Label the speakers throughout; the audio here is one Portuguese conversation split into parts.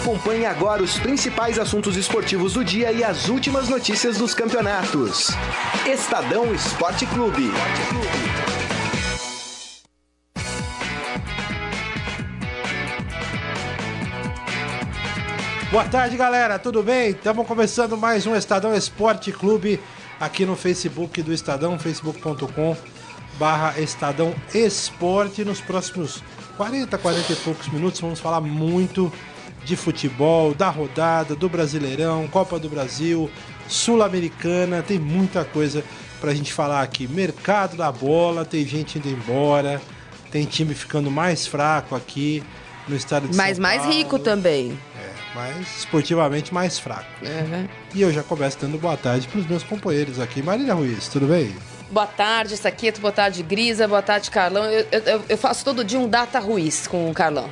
Speaker 1: Acompanhe agora os principais assuntos esportivos do dia e as últimas notícias dos campeonatos. Estadão Esporte Clube.
Speaker 2: Boa tarde, galera. Tudo bem? Estamos começando mais um Estadão Esporte Clube aqui no Facebook do Estadão, facebook.com barra Estadão Esporte. Nos próximos 40, 40 e poucos minutos vamos falar muito de futebol, da rodada, do Brasileirão, Copa do Brasil, Sul-Americana, tem muita coisa pra gente falar aqui. Mercado da bola, tem gente indo embora, tem time ficando mais fraco aqui no estado de
Speaker 3: Mas
Speaker 2: São
Speaker 3: mais
Speaker 2: Paulo.
Speaker 3: rico também.
Speaker 2: É, mas esportivamente mais fraco.
Speaker 3: Uhum.
Speaker 2: E eu já começo dando boa tarde pros meus companheiros aqui. Marília Ruiz, tudo bem?
Speaker 3: Boa tarde, Saqueto. Boa tarde, Grisa. Boa tarde, Carlão. Eu, eu- eu faço todo dia um data Ruiz com o Carlão.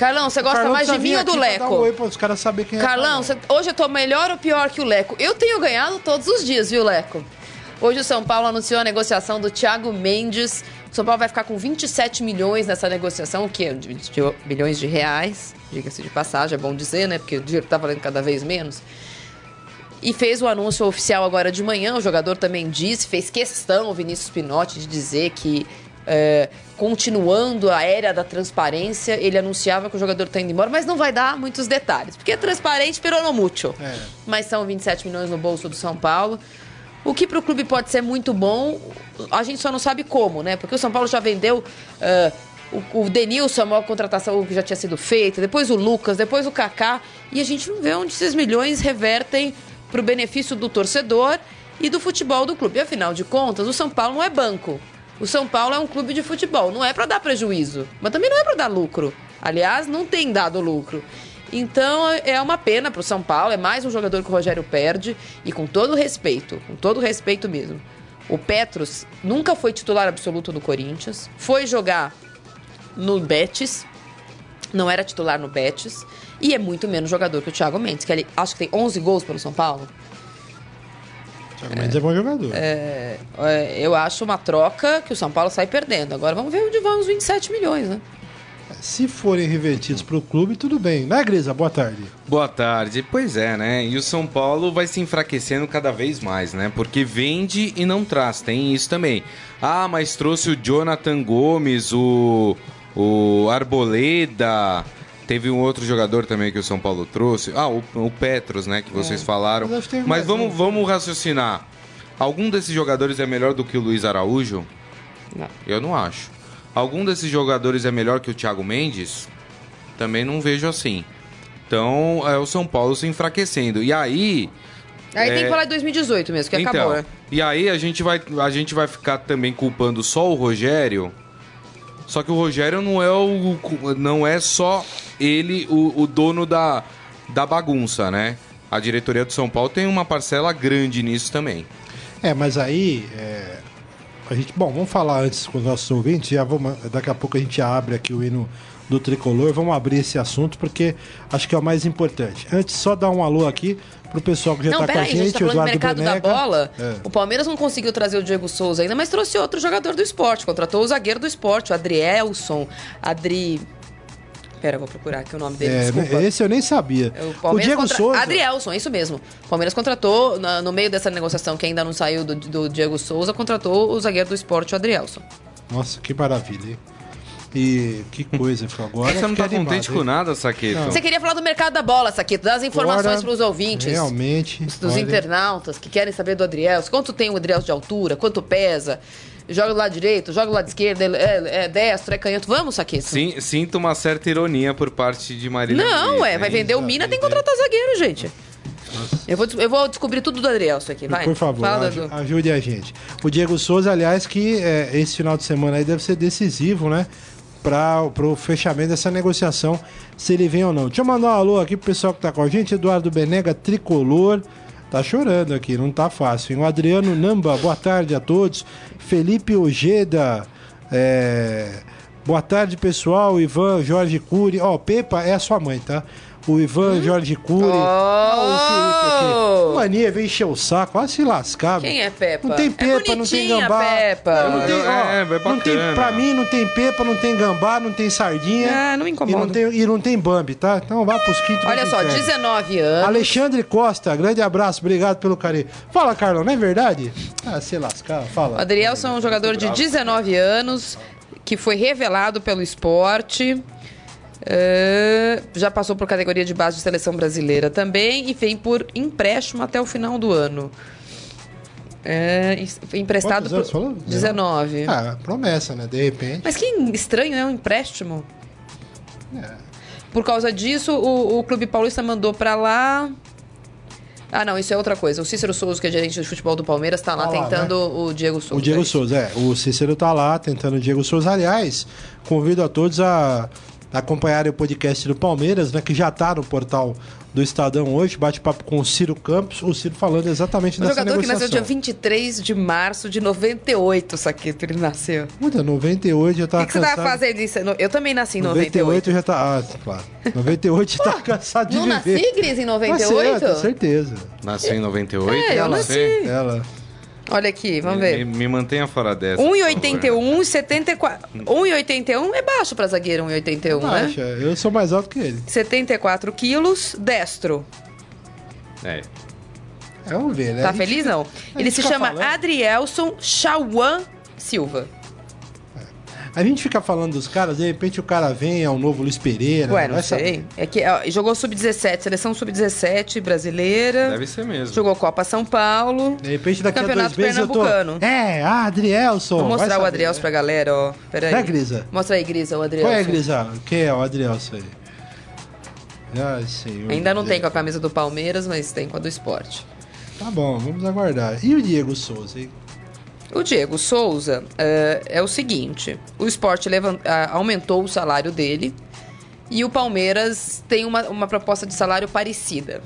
Speaker 3: Carlão, você gosta
Speaker 2: Carlão
Speaker 3: mais de mim ou do
Speaker 2: pra
Speaker 3: Leco?
Speaker 2: um oi para os caras saberem quem é
Speaker 3: Carlão, hoje eu tô melhor ou pior que o Leco? Eu tenho ganhado todos os dias, viu, Leco? Hoje o São Paulo anunciou a negociação do Thiago Mendes. O São Paulo vai ficar com 27 milhões nessa negociação, o que de 20 bilhões de reais. Diga-se de passagem, é bom dizer, né? Porque o dinheiro tá valendo cada vez menos. E fez o anúncio oficial agora de manhã. O jogador também disse, fez questão, o Vinícius Pinotti, de dizer que, é, continuando a era da transparência, ele anunciava que o jogador está indo embora, mas não vai dar muitos detalhes, porque é transparente, pero no mucho.
Speaker 2: É.
Speaker 3: Mas são 27 milhões no bolso do São Paulo. O que para o clube pode ser muito bom, a gente só não sabe como, né? Porque o São Paulo já vendeu ah, o, o Denilson, a maior contratação que já tinha sido feita, depois o Lucas, depois o Kaká, e a gente não vê onde esses milhões revertem para o benefício do torcedor e do futebol do clube. E, afinal de contas, o São Paulo não é banco. O São Paulo é um clube de futebol, não é para dar prejuízo, mas também não é para dar lucro. Aliás, não tem dado lucro. Então é uma pena pro São Paulo, é mais um jogador que o Rogério perde e com todo respeito, com todo respeito mesmo. O Petros nunca foi titular absoluto do Corinthians, foi jogar no Betis, não era titular no Betis e é muito menos jogador que o Thiago Mendes, que ele acho que tem 11 gols pelo São Paulo.
Speaker 2: Thiago Mendes é bom jogador.
Speaker 3: É, eu acho uma troca que o São Paulo sai perdendo. Agora vamos ver onde vão os 27 milhões, né?
Speaker 2: Se forem revertidos pro clube, tudo bem. Né, Grisa? Boa tarde.
Speaker 4: Boa tarde. Pois é, né? E o São Paulo vai se enfraquecendo cada vez mais, né? Porque vende e não traz, tem isso também. Ah, mas trouxe o Jonathan Gomes, o, o Arboleda. Teve um outro jogador também que o São Paulo trouxe. Ah, o, o Petros, né? Que vocês falaram.
Speaker 2: mas
Speaker 4: Mas vamos, vamos raciocinar. Algum desses jogadores é melhor do que o Luiz Araújo?
Speaker 3: Não.
Speaker 4: Eu não acho. Algum desses jogadores é melhor que o Thiago Mendes? Também não vejo assim. Então, é o São Paulo se enfraquecendo. E aí,
Speaker 3: Aí tem
Speaker 4: É.
Speaker 3: que falar de 2018 mesmo, que
Speaker 4: então,
Speaker 3: acabou, né?
Speaker 4: e aí a gente vai a gente vai ficar também culpando só o Rogério. Só que o Rogério não é o não é só ele o, o dono da, da bagunça, né? A diretoria do São Paulo tem uma parcela grande nisso também.
Speaker 2: É, mas aí. é, a gente, bom, vamos falar antes com os nossos ouvintes. Já vamos, daqui a pouco a gente abre aqui o hino do tricolor. Vamos abrir esse assunto porque acho que é o mais importante. Antes, só dar um alô aqui pro pessoal que já
Speaker 3: Não,
Speaker 2: tá com a
Speaker 3: peraí, a gente
Speaker 2: gente,
Speaker 3: tá falando do
Speaker 2: Eduardo
Speaker 3: mercado
Speaker 2: Beneca.
Speaker 3: da bola.
Speaker 2: É.
Speaker 3: O Palmeiras não conseguiu trazer o Diego Souza ainda, mas trouxe outro jogador do esporte. Contratou o zagueiro do esporte, o Adrielson. Adri. Pera, eu vou procurar aqui o nome dele,
Speaker 2: É,
Speaker 3: desculpa.
Speaker 2: esse eu nem sabia.
Speaker 3: O,
Speaker 2: O,
Speaker 3: Palmeiras
Speaker 2: Diego
Speaker 3: contra...
Speaker 2: Souza.
Speaker 3: Adrielson, é isso mesmo. O Palmeiras contratou, na- no meio dessa negociação que ainda não saiu do, do Diego Souza, contratou o zagueiro do esporte, o Adrielson.
Speaker 2: Nossa, que maravilha, hein? E que coisa, ficou agora.
Speaker 4: Você não tá contente
Speaker 2: animado,
Speaker 4: com
Speaker 2: hein?
Speaker 4: nada, Saqueto?
Speaker 2: Não.
Speaker 3: Você queria falar do mercado da bola, Saquito, das informações para os ouvintes.
Speaker 2: Realmente.
Speaker 3: dos
Speaker 2: olha,
Speaker 3: internautas que querem saber do Adrielson. Quanto tem o Adrielson de altura? Quanto pesa? Joga do lado direito, joga do lado esquerdo, é, é destro, é canhoto. Vamos, Saquito?
Speaker 4: Sim, sinto uma certa ironia por parte de Marília.
Speaker 3: Não,
Speaker 4: Luiz,
Speaker 3: é, vai vender o Mina, tem que contratar zagueiro, gente. Eu vou, eu vou descobrir tudo do Adrielson aqui, vai.
Speaker 2: Por favor,
Speaker 3: Fala,
Speaker 2: aj- ajude a gente. O Diego Souza, aliás, que é, esse final de semana aí deve ser decisivo, né? Para o fechamento dessa negociação, se ele vem ou não. Deixa eu mandar um alô aqui pro pessoal que tá com a gente. Eduardo Benega, tricolor. Tá chorando aqui, não tá fácil. hein? O Adriano Namba, boa tarde a todos. Felipe Ojeda, é, Boa tarde, pessoal. Ivan Jorge Cury. Ó, Pepa é a sua mãe, tá? O Ivan Jorge Cury. Ah, o Felipe aqui. Mania, vem encher o saco. Olha se lascar.
Speaker 3: Quem é Pepa?
Speaker 2: Não tem Pepa,
Speaker 3: é
Speaker 2: não tem gambá.
Speaker 3: Pepa.
Speaker 2: Não tem, ó,
Speaker 4: É, é
Speaker 2: não tem, pra mim não tem Pepa, não tem gambá, não tem sardinha.
Speaker 3: Ah, não me
Speaker 2: E
Speaker 3: incomoda.
Speaker 2: não tem, e não tem Bambi, tá? Então vá pros quintos.
Speaker 3: Olha só,
Speaker 2: inferno.
Speaker 3: 19 anos.
Speaker 2: Alexandre Costa, grande abraço, obrigado pelo carinho. Fala, Carlão, não é verdade? Ah, se lascar,
Speaker 3: O
Speaker 2: fala.
Speaker 3: Adrielson é um jogador de 19 anos que foi revelado pelo esporte. É, já passou por categoria de base de seleção brasileira também e vem por empréstimo até o final do ano. É, emprestado
Speaker 2: Quantos
Speaker 3: por
Speaker 2: falou?
Speaker 3: 19.
Speaker 2: Ah, promessa, né? De repente.
Speaker 3: Mas que estranho, né? Um empréstimo.
Speaker 2: É.
Speaker 3: Por causa disso, o, o Clube Paulista mandou pra lá. Ah, não, isso é outra coisa. O Cícero Souza, que é gerente de futebol do Palmeiras, tá lá
Speaker 2: Tá lá,
Speaker 3: tentando o Diego Souza.
Speaker 2: O Diego
Speaker 3: É.
Speaker 2: Souza, é. O Cícero tá lá tentando o Diego Souza. Aliás, convido a todos a acompanharem o podcast do Palmeiras, né? Que já tá no portal do Estadão hoje. Bate-papo com o Ciro Campos. O Ciro falando exatamente
Speaker 3: O
Speaker 2: dessa
Speaker 3: jogador que
Speaker 2: negociação.
Speaker 3: nasceu dia 23 de março de 98, Saqueto, ele nasceu.
Speaker 2: Puta, 98 já
Speaker 3: O
Speaker 2: tava
Speaker 3: que, que você tava fazendo isso? Eu também nasci em
Speaker 2: 98
Speaker 3: 98.
Speaker 2: já tá. Ah, claro. 98 já tá cansado de
Speaker 3: Não
Speaker 2: viver.
Speaker 3: nasci, Gris, em 98?
Speaker 2: Nasceu, tenho certeza.
Speaker 4: Nasceu em 98?
Speaker 3: É, eu
Speaker 2: Ela-
Speaker 3: nasci.
Speaker 2: Ela.
Speaker 3: Olha aqui, vamos
Speaker 4: Me,
Speaker 3: ver.
Speaker 4: me mantenha fora dessa.
Speaker 3: 1,81 e 74. 1,81 é baixo pra zagueiro, 1,81, né?
Speaker 2: Acha, eu sou mais alto que ele.
Speaker 3: 74 quilos, destro.
Speaker 4: É.
Speaker 2: É, Vamos ver, né?
Speaker 3: Tá
Speaker 2: A gente
Speaker 3: feliz,
Speaker 2: fica-
Speaker 3: não?
Speaker 2: a
Speaker 3: Ele
Speaker 2: gente
Speaker 3: se
Speaker 2: fica
Speaker 3: chama
Speaker 2: falando-
Speaker 3: Adrielson Chauan Silva.
Speaker 2: A gente fica falando dos caras, de repente o cara vem, é o novo Luiz Pereira.
Speaker 3: Ué, não
Speaker 2: vai
Speaker 3: sei.
Speaker 2: saber.
Speaker 3: É que ó, jogou sub-17, seleção sub-17 brasileira.
Speaker 4: Deve ser mesmo.
Speaker 3: Jogou Copa São Paulo.
Speaker 2: De repente daqui a
Speaker 3: Campeonato
Speaker 2: dois meses eu tô...
Speaker 3: Pernambucano.
Speaker 2: É, ah, Adrielson.
Speaker 3: Vou mostrar o Adrielson
Speaker 2: né?
Speaker 3: pra galera, ó. Pera aí.
Speaker 2: Né, Grisa?
Speaker 3: Mostra aí, Grisa, o Adrielson.
Speaker 2: Qual é, Grisa? Quem é o Adrielson aí? Ai, senhor.
Speaker 3: Ainda não tem com a camisa do Palmeiras, mas tem com a do esporte.
Speaker 2: Tá bom, vamos aguardar. E o Diego Souza, hein?
Speaker 3: O Diego Souza é, é o seguinte: o esporte levan- ah, aumentou o salário dele e o Palmeiras tem uma, uma proposta de salário parecida.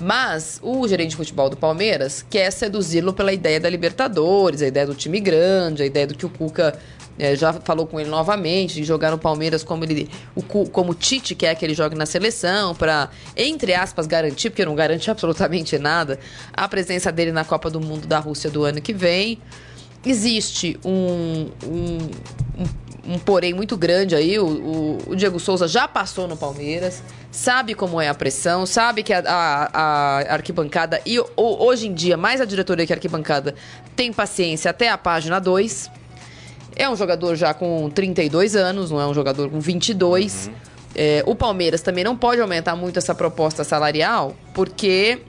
Speaker 3: Mas o gerente de futebol do Palmeiras quer seduzi-lo pela ideia da Libertadores, a ideia do time grande, a ideia do que o Cuca eh, já falou com ele novamente, de jogar no Palmeiras como ele, o, como o Tite quer que ele jogue na seleção, para, entre aspas, garantir, porque não garante absolutamente nada, a presença dele na Copa do Mundo da Rússia do ano que vem. Existe um, um, um, um porém muito grande aí. O, o, o Diego Souza já passou no Palmeiras, sabe como é a pressão, sabe que a, a- a arquibancada, e o- hoje em dia, mais a diretoria que a arquibancada, tem paciência até a página 2. É um jogador já com 32 anos, não é um jogador com 22. É, o Palmeiras também não pode aumentar muito essa proposta salarial, porque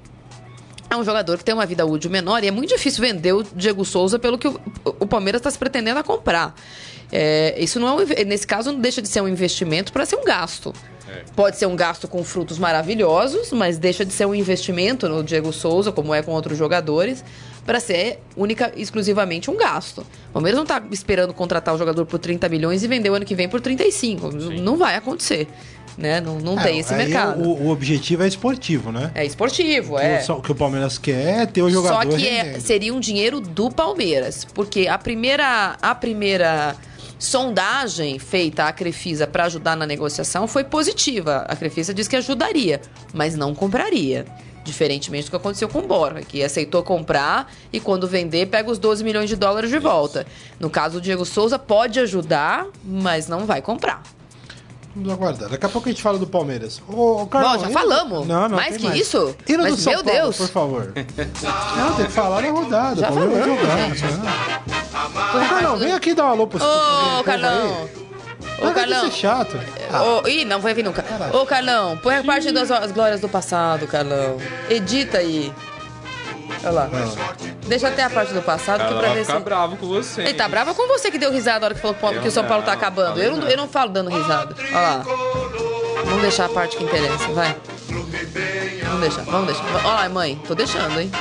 Speaker 3: é um jogador que tem uma vida útil menor e é muito difícil vender o Diego Souza pelo que o, o Palmeiras está se pretendendo a comprar. É, isso não é um, nesse caso não deixa de ser um investimento para ser um gasto. Pode ser um gasto com frutos maravilhosos, mas deixa de ser um investimento no Diego Souza, como é com outros jogadores, para ser única exclusivamente um gasto. O Palmeiras não está esperando contratar o jogador por 30 milhões e vender o ano que vem por 35. Não vai acontecer. Né? Não, não tem
Speaker 2: É,
Speaker 3: esse
Speaker 2: aí
Speaker 3: mercado.
Speaker 2: O, o objetivo é esportivo, né?
Speaker 3: É esportivo,
Speaker 2: O
Speaker 3: é.
Speaker 2: só- O que o Palmeiras quer é ter o jogador
Speaker 3: Só que é- seria um dinheiro do Palmeiras, porque a primeira, a primeira sondagem feita à Crefisa para ajudar na negociação foi positiva. A Crefisa disse que ajudaria, mas não compraria. Diferentemente do que aconteceu com o Borja, que aceitou comprar e quando vender pega os 12 milhões de dólares de volta. No caso do Diego Souza, pode ajudar, mas não vai comprar.
Speaker 2: Vamos aguardar. Daqui a pouco a gente fala do Palmeiras. Ô, ô, Carlão,
Speaker 3: Bom, já
Speaker 2: e-
Speaker 3: falamos.
Speaker 2: Não, não,
Speaker 3: Mais que isso?
Speaker 2: E no
Speaker 3: Mas,
Speaker 2: do São
Speaker 3: meu
Speaker 2: Paulo,
Speaker 3: Deus.
Speaker 2: por favor. não, tem que falar na rodada.
Speaker 3: Já
Speaker 2: o Palmeiras vai jogar.
Speaker 3: gente.
Speaker 2: Não. Ô, Carlão, vem aqui dar um alô pro
Speaker 3: Ô, Carlão! Ô, Carlão!
Speaker 2: Isso é chato.
Speaker 3: Ô, ih, não vai vir nunca. Ô, Carlão, põe a parte das as glórias do passado, Carlão. Edita aí. Olha lá. Deixa até a parte do passado, que
Speaker 4: Ela
Speaker 3: pra
Speaker 4: vai
Speaker 3: ver
Speaker 4: ficar
Speaker 3: se.
Speaker 4: bravo com você.
Speaker 3: Ele tá bravo com você que deu risada na hora que falou que o São Paulo tá
Speaker 4: não,
Speaker 3: acabando. Eu não, eu não falo dando risada. Olha lá. Vamos deixar a parte que interessa, vai. Vamos deixar, vamos deixar. Olha lá, mãe, tô deixando, hein?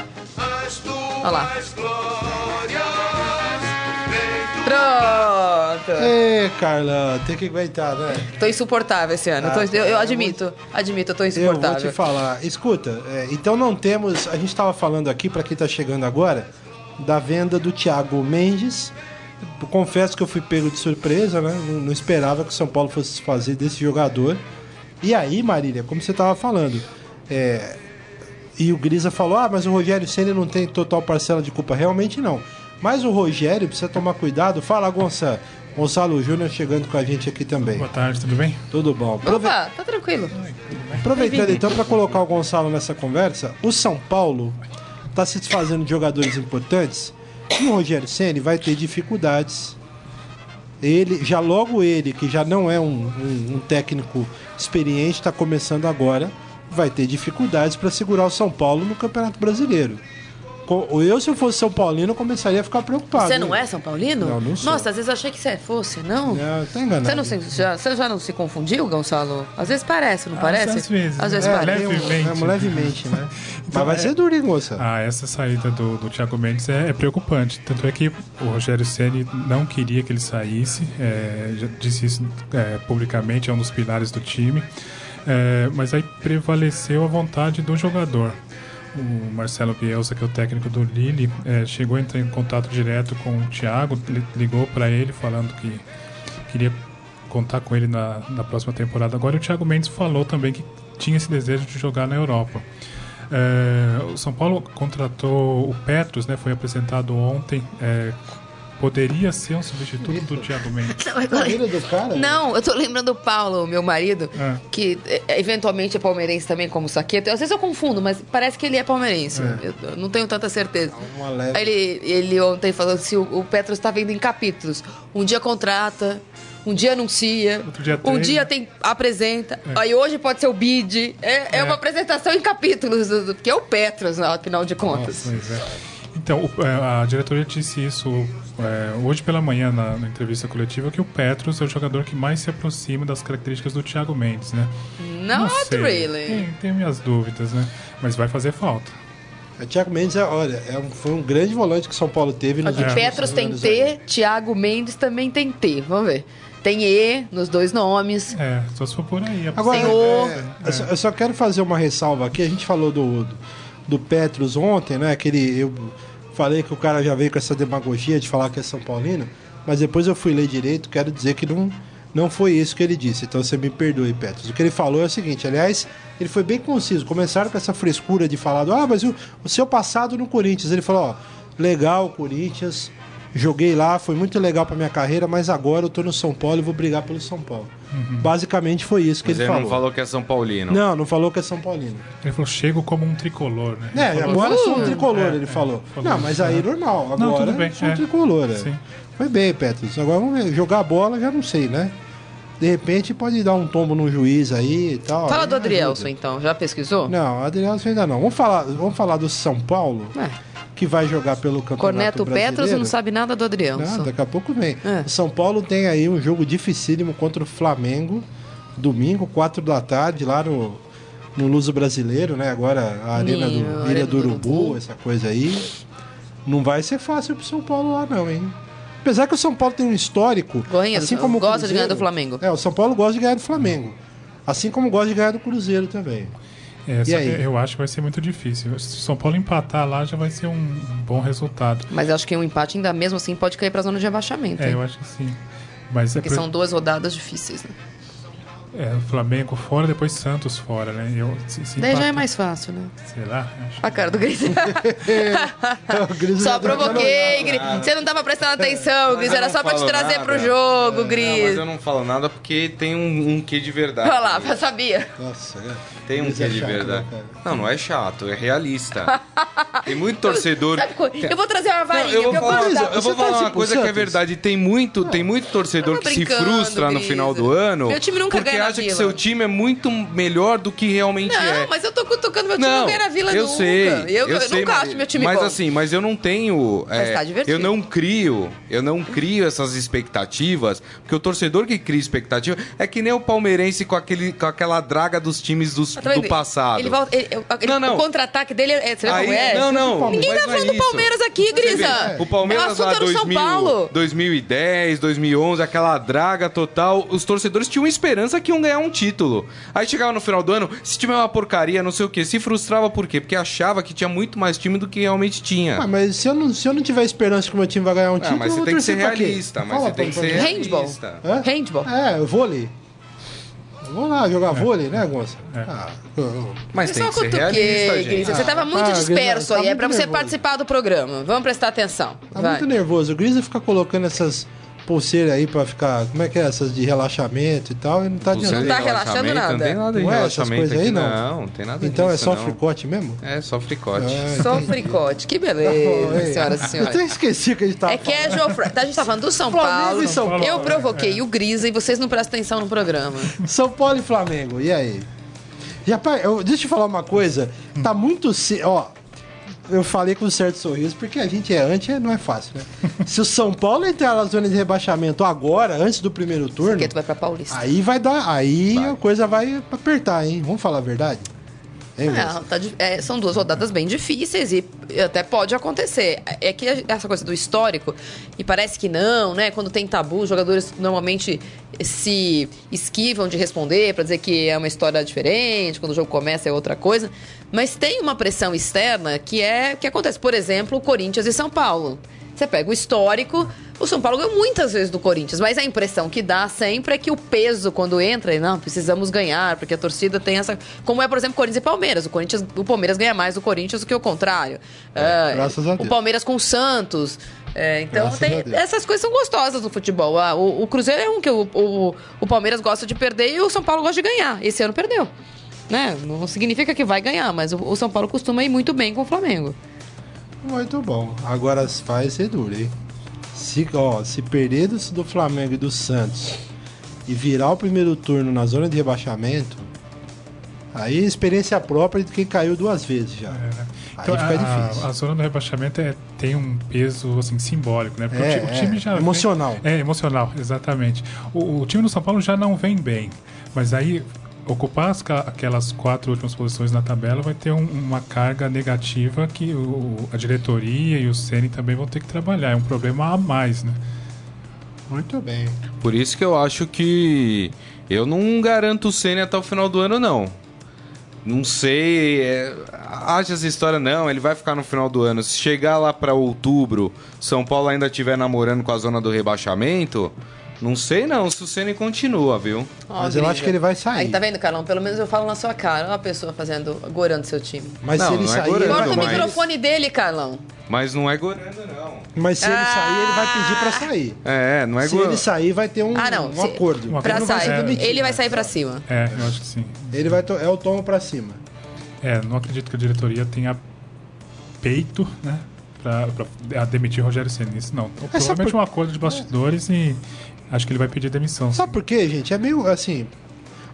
Speaker 3: Olha lá. Pronto.
Speaker 2: Ê, Carlão, tem que aguentar, né?
Speaker 3: Tô insuportável esse ano. Tô- eu, eu admito, admito, eu tô
Speaker 2: Eu
Speaker 3: insuportável.
Speaker 2: vou te falar. Escuta, é, então não temos. A gente estava falando aqui, para quem tá chegando agora, da venda do Thiago Mendes Eu confesso que eu fui pego de surpresa, né? Não, não esperava que o São Paulo fosse se fazer desse jogador. E aí, Marília, como você estava falando, é, e o Grisa falou: ah, mas o Rogério Senna não tem total parcela de culpa. Realmente não. Mas o Rogério precisa tomar cuidado. Fala, Gonçalo. Gonçalo Júnior chegando com a gente aqui também.
Speaker 5: Boa tarde, tudo bem?
Speaker 2: Tudo bom. Aprove-
Speaker 3: Opa, tá tranquilo.
Speaker 2: Aproveitando então para colocar o Gonçalo nessa conversa, o São Paulo está se desfazendo de jogadores importantes e o Rogério Ceni vai ter dificuldades. Ele, já logo ele, que já não é um, um- um técnico experiente, está começando agora, vai ter dificuldades para segurar o São Paulo no Campeonato Brasileiro. Eu, se eu fosse São Paulino, eu começaria a ficar preocupado.
Speaker 3: Você não é São Paulino?
Speaker 2: Não, não sou.
Speaker 3: Nossa, às vezes eu achei que você fosse, não?
Speaker 2: Não, tá enganado.
Speaker 3: Você, não se, já, você já não se confundiu, Gonçalo? Às vezes parece, não
Speaker 5: Às-
Speaker 3: parece?
Speaker 5: às vezes,
Speaker 3: Às vezes
Speaker 5: né?
Speaker 2: É,
Speaker 3: parece.
Speaker 5: levemente.
Speaker 2: é, levemente, né?
Speaker 5: Então,
Speaker 2: Mas vai
Speaker 5: é-
Speaker 2: ser duro, hein, moça?
Speaker 5: Ah, essa saída do, do Thiago Mendes é, é preocupante. Tanto é que o Rogério Ceni não queria que ele saísse, é, já disse isso é, publicamente, é um dos pilares do time. É, mas aí prevaleceu a vontade do jogador. O Marcelo Bielsa, que é o técnico do Lille, é, chegou a entrar em contato direto com o Thiago, li- ligou para ele falando que queria contar com ele na, na próxima temporada. Agora o Thiago Mendes falou também que tinha esse desejo de jogar na Europa. É, o São Paulo contratou o Petros, né? Foi apresentado ontem. é, poderia ser um substituto do Thiago Mendes.
Speaker 3: Não, eu tô
Speaker 2: filha do cara?
Speaker 3: Não, eu tô lembrando do Paulo, meu marido,
Speaker 5: É.
Speaker 3: que é, eventualmente é palmeirense também, como Saqueto. Às vezes eu confundo, mas parece que ele é palmeirense. Eu, eu não tenho tanta certeza.
Speaker 2: Leve.
Speaker 3: Ele, ele ontem falou que se o, o Petros tá vendo em capítulos. Um dia contrata, um dia anuncia,
Speaker 5: Outro dia
Speaker 3: um dia tem, apresenta. Aí hoje pode ser o bid. É, é
Speaker 5: É.
Speaker 3: uma apresentação em capítulos, do- do- porque é o Petros, afinal de contas.
Speaker 5: Pois é. Então, o- é, a diretoria disse isso é, hoje pela manhã na, na entrevista coletiva que o Petros é o jogador que mais se aproxima das características do Thiago Mendes, né?
Speaker 3: Not
Speaker 5: sei.
Speaker 3: really.
Speaker 5: Tem, tem minhas dúvidas, né? Mas vai fazer falta.
Speaker 2: O Thiago Mendes, é, olha, é um- foi um grande volante que o São Paulo teve nos
Speaker 3: Aqui,
Speaker 2: últimos
Speaker 3: Petros tem T. Thiago Mendes também tem T. Vamos ver. Tem E nos dois nomes.
Speaker 5: É, só se for por aí.
Speaker 2: Agora,
Speaker 3: Senhor.
Speaker 2: é, eu, só, eu só quero fazer uma ressalva aqui. A gente falou do, do, do Petros ontem, né? Que ele, eu falei que o cara já veio com essa demagogia de falar que é São Paulino, mas depois eu fui ler direito, quero dizer que não, não foi isso que ele disse. Então você me perdoe, Petros. O que ele falou é o seguinte, aliás, ele foi bem conciso. Começaram com essa frescura de falar, ah, mas o, o seu passado no Corinthians. Ele falou, ó, legal, Corinthians. Joguei lá, foi muito legal pra minha carreira, mas agora eu tô no São Paulo e vou brigar pelo São Paulo. Basicamente foi isso que
Speaker 4: Mas
Speaker 2: ele
Speaker 4: ele
Speaker 2: falou.
Speaker 4: não falou que é São Paulino.
Speaker 2: Não, não falou que é São Paulino.
Speaker 5: Ele falou, chego como um tricolor, né?
Speaker 2: É,
Speaker 5: Ele falou
Speaker 2: agora
Speaker 5: assim.
Speaker 2: sou um tricolor,
Speaker 5: É,
Speaker 2: ele
Speaker 5: é,
Speaker 2: falou.
Speaker 5: falou
Speaker 2: Não, mas aí
Speaker 5: é.
Speaker 2: normal. Agora
Speaker 5: Não, tudo bem,
Speaker 2: sou um
Speaker 5: é.
Speaker 2: tricolor. é.
Speaker 5: Sim.
Speaker 2: Foi bem, Petros. Agora vamos ver. Jogar bola já não sei, né? De repente pode dar um tombo no juiz aí e tal.
Speaker 3: Fala
Speaker 2: aí
Speaker 3: do. Adrielson, então. Já pesquisou?
Speaker 2: Não, Adrielson ainda não. Vamos falar, vamos falar do São Paulo,
Speaker 3: É.
Speaker 2: que vai jogar pelo Campeonato
Speaker 3: Corneto
Speaker 2: Brasileiro.
Speaker 3: Petros não sabe nada do Adrielson.
Speaker 2: Não, daqui a pouco vem.
Speaker 3: É.
Speaker 2: São Paulo tem aí um jogo dificílimo contra o Flamengo, domingo, 4 da tarde, lá no, no Luso Brasileiro, né? Agora a Arena
Speaker 3: Ih,
Speaker 2: do,
Speaker 3: Arena
Speaker 2: do Urubu,
Speaker 3: Urubu.
Speaker 2: essa coisa aí. Não vai ser fácil pro São Paulo lá, não, hein? Apesar que o São Paulo tem um histórico.
Speaker 3: Ganha,
Speaker 2: assim como
Speaker 3: gosta de
Speaker 2: Cruzeiro-
Speaker 3: ganhar do Flamengo.
Speaker 2: É, o São Paulo gosta de ganhar do Flamengo. Assim como gosta de ganhar do Cruzeiro também.
Speaker 5: É,
Speaker 2: E aí?
Speaker 5: eu acho que vai ser muito difícil. Se o São Paulo empatar lá, já vai ser um bom resultado.
Speaker 3: Mas acho que um empate ainda mesmo assim pode cair pra zona de rebaixamento.
Speaker 5: É,
Speaker 3: hein?
Speaker 5: eu acho que sim. Mas é
Speaker 3: Porque
Speaker 5: por-
Speaker 3: são duas rodadas difíceis. Né?
Speaker 5: É, o Flamengo fora, depois Santos fora, né? Eu, se, se
Speaker 3: Daí já é mais fácil, né?
Speaker 5: Sei lá, acho
Speaker 3: A cara do Gris.
Speaker 2: O Gris
Speaker 3: só provoquei. Gris. Você não tava prestando atenção, Gris.
Speaker 4: Eu
Speaker 3: Era
Speaker 4: não
Speaker 3: só pra te trazer
Speaker 4: nada.
Speaker 3: pro jogo,
Speaker 4: Não, mas
Speaker 3: Gris.
Speaker 4: eu não falo nada porque tem um, um quê de verdade.
Speaker 3: Olha lá, eu sabia.
Speaker 2: Nossa, é.
Speaker 4: Tem um
Speaker 2: Gris
Speaker 4: quê
Speaker 2: é
Speaker 4: de
Speaker 2: chato,
Speaker 4: verdade.
Speaker 2: né?
Speaker 4: Não, não é chato, é realista. Tem muito torcedor.
Speaker 3: Sabe co- eu vou trazer uma
Speaker 4: Não,
Speaker 3: varinha,
Speaker 4: eu vou
Speaker 3: eu
Speaker 4: falar,
Speaker 3: da...
Speaker 4: eu vou falar
Speaker 2: torce
Speaker 4: uma coisa que é verdade. Tem muito, tem muito torcedor
Speaker 3: Eu
Speaker 4: que se frustra no final do ano.
Speaker 3: Meu time nunca ganha na
Speaker 4: acha que seu time é muito melhor do que realmente
Speaker 3: Não,
Speaker 4: é.
Speaker 3: mas eu tô cutucando meu time não ganha na Vila
Speaker 4: eu
Speaker 3: nunca.
Speaker 4: sei.
Speaker 3: Eu, eu
Speaker 4: sei,
Speaker 3: nunca
Speaker 4: mas-
Speaker 3: acho meu time
Speaker 4: Mas
Speaker 3: bom.
Speaker 4: assim, mas eu não tenho.
Speaker 3: Mas
Speaker 4: é,
Speaker 3: tá divertido.
Speaker 4: eu não crio, eu não crio essas expectativas, porque o torcedor que cria expectativa é que nem o palmeirense com, aquele, com aquela draga dos times dos- do passado.
Speaker 3: Ele volta, ele- ele-
Speaker 4: Não, não.
Speaker 3: O contra-ataque dele é. Você
Speaker 4: Aí,
Speaker 3: é?
Speaker 4: não, não.
Speaker 3: Ninguém tá
Speaker 4: não é
Speaker 3: falando do. Palmeiras aqui,
Speaker 4: Você
Speaker 3: Grisa.
Speaker 4: O Palmeiras
Speaker 3: é
Speaker 4: lá
Speaker 3: era o São
Speaker 4: 2000,
Speaker 3: Paulo.
Speaker 4: 2010, 2011, aquela draga total. Os torcedores tinham esperança que que iam ganhar um título. Aí chegava no final do ano, se tiver uma porcaria, não sei o quê, se frustrava por quê? Porque achava que tinha muito mais time do que realmente tinha.
Speaker 2: Ah, mas se eu, não, se eu não tiver esperança que o meu time vai ganhar um
Speaker 4: Ah,
Speaker 2: título,
Speaker 4: mas
Speaker 2: eu
Speaker 4: você
Speaker 2: vou
Speaker 4: tem que ser realista, mas
Speaker 2: Fala
Speaker 4: você tem que ser
Speaker 3: Handball.
Speaker 4: realista.
Speaker 2: Hã?
Speaker 3: Handball.
Speaker 2: É, vôlei. Vamos lá jogar vôlei, né, Gonça? Ah, eu-
Speaker 4: Mas
Speaker 3: Você
Speaker 4: tem
Speaker 3: só
Speaker 4: que ser realista, gente.
Speaker 3: Você tava
Speaker 2: Ah,
Speaker 3: muito
Speaker 2: tá,
Speaker 3: disperso
Speaker 2: tá
Speaker 3: aí. É
Speaker 2: muito
Speaker 3: pra você
Speaker 2: nervoso.
Speaker 3: participar do programa. Vamos prestar atenção.
Speaker 2: Tá
Speaker 3: Vai.
Speaker 2: muito nervoso. O Grisa fica colocando essas pulseiras aí pra ficar. Como é que é? Essas de relaxamento e tal. E não tá
Speaker 4: Pulseira
Speaker 2: adiantando.
Speaker 3: Não tá relaxando nada.
Speaker 4: Não tem nada de
Speaker 2: Não é essas
Speaker 4: relaxamento
Speaker 2: aí, não?
Speaker 4: não. Não tem nada
Speaker 2: Então é
Speaker 4: disso,
Speaker 2: só
Speaker 4: não.
Speaker 2: fricote mesmo?
Speaker 4: É, só fricote.
Speaker 2: É,
Speaker 3: Só fricote. Que beleza, senhoras e
Speaker 2: Eu
Speaker 3: senhores.
Speaker 2: até esqueci que a gente tava
Speaker 3: É casual Friday. A gente tá falando do São
Speaker 2: Flamengo
Speaker 3: Paulo.
Speaker 2: e São Paulo.
Speaker 3: Eu provoquei o Grisa e vocês não prestam atenção no programa.
Speaker 2: São Paulo e Flamengo, e aí? Já, pa- eu, deixa eu falar uma coisa. Tá muito. ce- Ó, eu falei com um certo sorriso, porque a gente é anti, não é fácil, né? Se o São Paulo entrar na zona de rebaixamento agora, antes do primeiro turno,
Speaker 3: Porque tu vai pra Paulista.
Speaker 2: aí vai dar. Aí a coisa vai apertar, hein? Vamos falar a verdade? Hein?
Speaker 3: Não, tá é, são duas rodadas bem difíceis e até pode acontecer. É que essa coisa do histórico, e parece que não, né? Quando tem tabu, os jogadores normalmente se esquivam de responder pra dizer que é uma história diferente, quando o jogo começa é outra coisa. Mas tem uma pressão externa que é que acontece. Por exemplo, Corinthians e São Paulo. Você pega o histórico, o São Paulo ganhou muitas vezes do Corinthians, mas a impressão que dá sempre é que o peso quando entra, e não, precisamos ganhar, porque a torcida tem essa. Como é, por exemplo, Corinthians e Palmeiras. O, Corinthians, o Palmeiras ganha mais do Corinthians do que o contrário. É,
Speaker 2: graças a
Speaker 3: o
Speaker 2: Deus.
Speaker 3: Palmeiras com o Santos. É, então, tem- essas coisas são gostosas no futebol. Ah, o, o Cruzeiro é um que o, o, o Palmeiras gosta de perder e o São Paulo gosta de ganhar. Esse ano perdeu. Né? Não significa que vai ganhar, mas o, o São Paulo costuma ir muito bem com o Flamengo.
Speaker 2: Muito bom. Agora vai ser duro, hein? Se, ó, se perder do, do Flamengo e do Santos e virar o primeiro turno na zona de rebaixamento, aí é experiência própria de quem caiu duas vezes já. Aí
Speaker 5: Então,
Speaker 2: fica
Speaker 5: a,
Speaker 2: difícil.
Speaker 5: a zona do rebaixamento é, tem um peso assim, simbólico, né? Porque
Speaker 2: É,
Speaker 5: o, o time
Speaker 2: é,
Speaker 5: já. vem-
Speaker 2: emocional.
Speaker 5: é, emocional, exatamente. O, o time do São Paulo já não vem bem. Mas aí, ocupar as aquelas quatro últimas posições na tabela vai ter um- uma carga negativa que o- a diretoria e o Ceni também vão ter que trabalhar. É um problema a mais, né?
Speaker 2: Muito bem.
Speaker 4: Por isso que eu acho que eu não garanto o Senna até o final do ano, não. Não sei, é, acha essa história não, ele vai ficar no final do ano. Se chegar lá pra outubro, São Paulo ainda estiver namorando com a zona do rebaixamento, não sei não, se o Senna continua, viu?
Speaker 3: Ó,
Speaker 2: Mas eu acho que ele vai sair.
Speaker 3: Aí, tá vendo, Carlão? Pelo menos eu falo na sua cara. Olha uma pessoa fazendo, gorando seu time.
Speaker 2: Mas
Speaker 4: Não,
Speaker 2: se ele
Speaker 4: não é
Speaker 2: sair,
Speaker 4: gorando,
Speaker 2: ele
Speaker 3: Corta o
Speaker 2: vai-
Speaker 4: mas-
Speaker 3: microfone dele, Carlão.
Speaker 4: Mas não é gorando não.
Speaker 2: mas se ele
Speaker 3: Ah!
Speaker 2: sair, ele vai pedir pra sair.
Speaker 4: É, não é
Speaker 2: Se
Speaker 4: gorando.
Speaker 2: ele sair, vai ter um,
Speaker 3: Ah, não,
Speaker 2: um
Speaker 3: se-
Speaker 2: acordo.
Speaker 5: Uma
Speaker 3: Pra
Speaker 2: Ele não vai
Speaker 3: sair.
Speaker 2: ser demitido.
Speaker 3: Ele vai sair pra cima.
Speaker 5: É, eu acho que sim.
Speaker 2: Ele vai to- é o tomo pra cima.
Speaker 5: É, não acredito que a diretoria tenha peito, né? Pra, pra demitir Rogério Ceni. Isso não.
Speaker 2: sabe
Speaker 5: Provavelmente
Speaker 2: por-
Speaker 5: um acordo de bastidores e acho que ele vai pedir demissão.
Speaker 2: Sabe por quê, gente? É meio assim.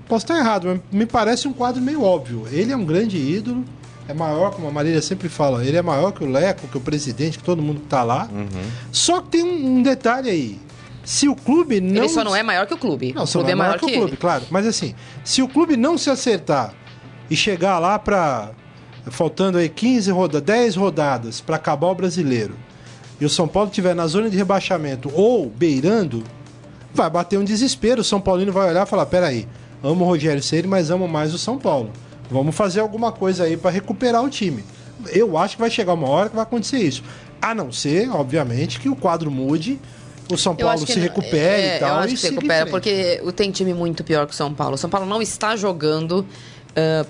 Speaker 2: Posso estar errado, mas me parece um quadro meio óbvio. Ele é um grande ídolo, é maior, como a Marília sempre fala, ele é maior que o Leco, que o presidente, que todo mundo que tá lá. Só que tem um, um detalhe aí. Se o clube não.
Speaker 3: Ele só não é maior que o clube.
Speaker 2: Não,
Speaker 3: o
Speaker 2: só
Speaker 3: clube
Speaker 2: não
Speaker 3: é maior que,
Speaker 2: o clube,
Speaker 3: ele.
Speaker 2: claro. Mas assim, se o clube não se acertar e chegar lá pra. Faltando aí 15 rodadas, 10 rodadas pra acabar o brasileiro, e o São Paulo estiver na zona de rebaixamento ou beirando, vai bater um desespero. O São Paulino vai olhar e falar: peraí, amo o Rogério Ceni, mas amo mais o São Paulo. Vamos fazer alguma coisa aí pra recuperar o time. Eu acho que vai chegar uma hora que vai acontecer isso. A não ser, obviamente, que o quadro mude, o São Paulo se recupere
Speaker 3: é,
Speaker 2: e tal.
Speaker 3: Eu acho que se recupera, porque o- tem time muito pior que o São Paulo. O São Paulo não está jogando ah,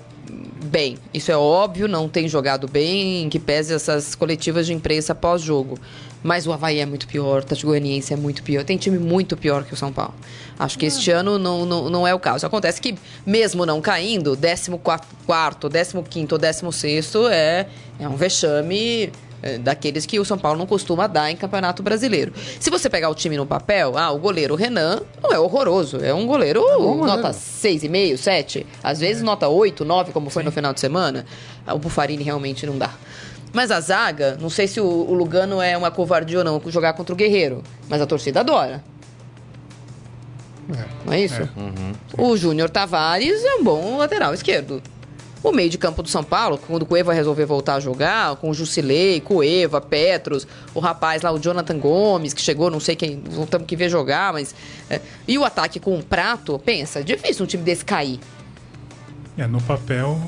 Speaker 3: bem. Isso é óbvio, não tem jogado bem, em que pese essas coletivas de imprensa pós-jogo. Mas o Havaí é muito pior, o Atlético Goianiense é muito pior. Tem time muito pior que o São Paulo. Acho que este ano não, não, não é o caso. Acontece que, mesmo não caindo, 14º, 15º ou 16 é, é um vexame é, daqueles que o São Paulo não costuma dar em Campeonato Brasileiro. Se você pegar o time no papel, ah, o goleiro Renan não é horroroso. É um goleiro
Speaker 2: bom goleiro.
Speaker 3: nota 6,5, 7. Às vezes nota 8, 9, como foi no final de semana. Ah, O Bufarini realmente não dá. Mas a zaga, não sei se o, o Lugano é uma covardia ou não jogar contra o Guerreiro. Mas a torcida adora. Não é isso? O Júnior Tavares é um bom lateral esquerdo. O meio de campo do São Paulo, quando o Cueva resolver voltar a jogar, com o Jusilei, Cueva, Petros, o rapaz lá, o Jonathan Gomes, que chegou, não sei quem, não temos que ver jogar, mas. é, e o ataque com o prato, pensa, é difícil um time desse cair.
Speaker 5: É, no papel,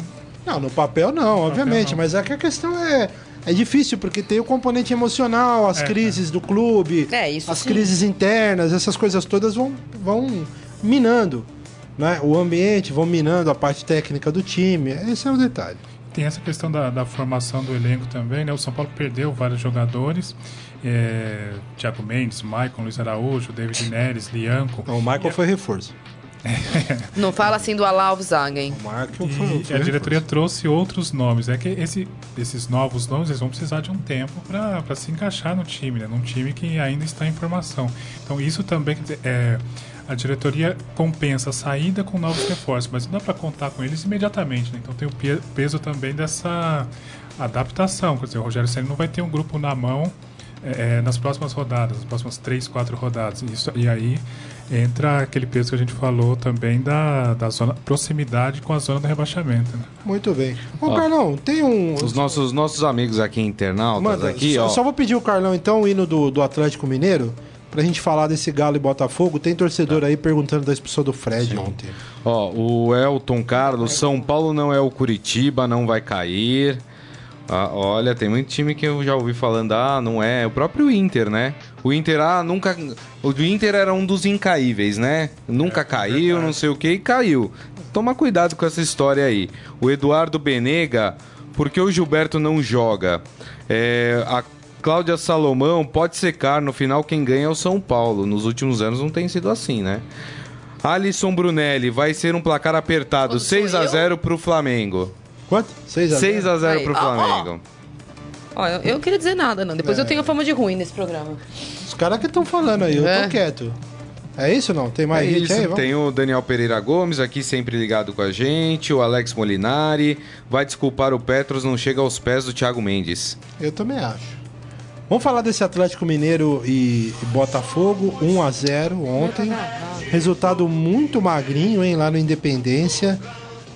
Speaker 2: Não, no papel não, obviamente,
Speaker 5: não.
Speaker 2: mas é que a questão é. É difícil, porque tem o componente emocional, as
Speaker 5: É,
Speaker 2: crises do clube,
Speaker 3: É, isso
Speaker 2: as
Speaker 3: sim.
Speaker 2: crises internas, essas coisas todas vão, vão minando né? o ambiente, vão minando a parte técnica do time. Esse é o detalhe.
Speaker 5: Tem essa questão da, da formação do elenco também, né? O São Paulo perdeu vários jogadores. É, Thiago Mendes, Maicon, Luiz Araújo, David Neres, Lianco.
Speaker 2: O Michael foi reforço.
Speaker 3: Não fala assim do Alain Zagen.
Speaker 5: E a diretoria trouxe outros nomes. É que esse, esses novos nomes eles vão precisar de um tempo para se encaixar no time, né? Num time que ainda está em formação. Então isso também é, a diretoria compensa a saída com novos reforços, mas não dá para contar com eles imediatamente. Né? Então tem o pe- peso também dessa adaptação. Quer dizer, o Rogério Senna não vai ter um grupo na mão é, é, nas próximas rodadas, nas próximas três, quatro rodadas. Isso, e aí entra aquele peso que a gente falou também da, da zona, proximidade com a zona do rebaixamento. Né?
Speaker 2: Muito bem. Ô, Carlão, tem um.
Speaker 4: Os nossos, nossos amigos aqui internautas
Speaker 2: Manda,
Speaker 4: aqui,
Speaker 2: só,
Speaker 4: ó.
Speaker 2: só vou pedir o Carlão, então, o hino do, do Atlético Mineiro, pra gente falar desse Galo e Botafogo. Tem torcedor aí perguntando da expulsão do Fred ontem.
Speaker 4: Ó, o Elton Carlos, São Paulo não é o Curitiba, não vai cair. Ah, olha, tem muito time que eu já ouvi falando, ah, não é. O próprio Inter, né? O Inter, ah, nunca. O Inter era um dos incaíveis, né? Nunca caiu, não sei o que, e caiu. Toma cuidado com essa história aí. O Eduardo Benega, por que o Gilberto não joga? É, a Cláudia Salomão pode secar, no final quem ganha é o São Paulo. Nos últimos anos não tem sido assim, né? Alisson Brunelli, vai ser um placar apertado,
Speaker 3: Quando sou
Speaker 4: 6 a
Speaker 3: eu?
Speaker 4: 0 pro Flamengo.
Speaker 2: Quanto? 6 a
Speaker 4: 6 a 0
Speaker 3: Aí,
Speaker 4: pro
Speaker 3: ó, ó.
Speaker 4: Flamengo.
Speaker 3: Ó, eu, eu não queria dizer nada, não. Depois eu tenho a fama de ruim nesse programa.
Speaker 2: Os caras que estão falando aí, eu
Speaker 3: É.
Speaker 2: tô quieto. É isso não? Tem mais
Speaker 4: É
Speaker 2: gente
Speaker 4: isso,
Speaker 2: aí? Vamos?
Speaker 4: tem o Daniel Pereira Gomes aqui sempre ligado com a gente, o Alex Molinari, vai desculpar o Petros, não chega aos pés do Thiago Mendes.
Speaker 2: Eu também acho. Vamos falar desse Atlético Mineiro e e Botafogo, 1 a 0 ontem. Resultado muito magrinho, hein, lá no Independência.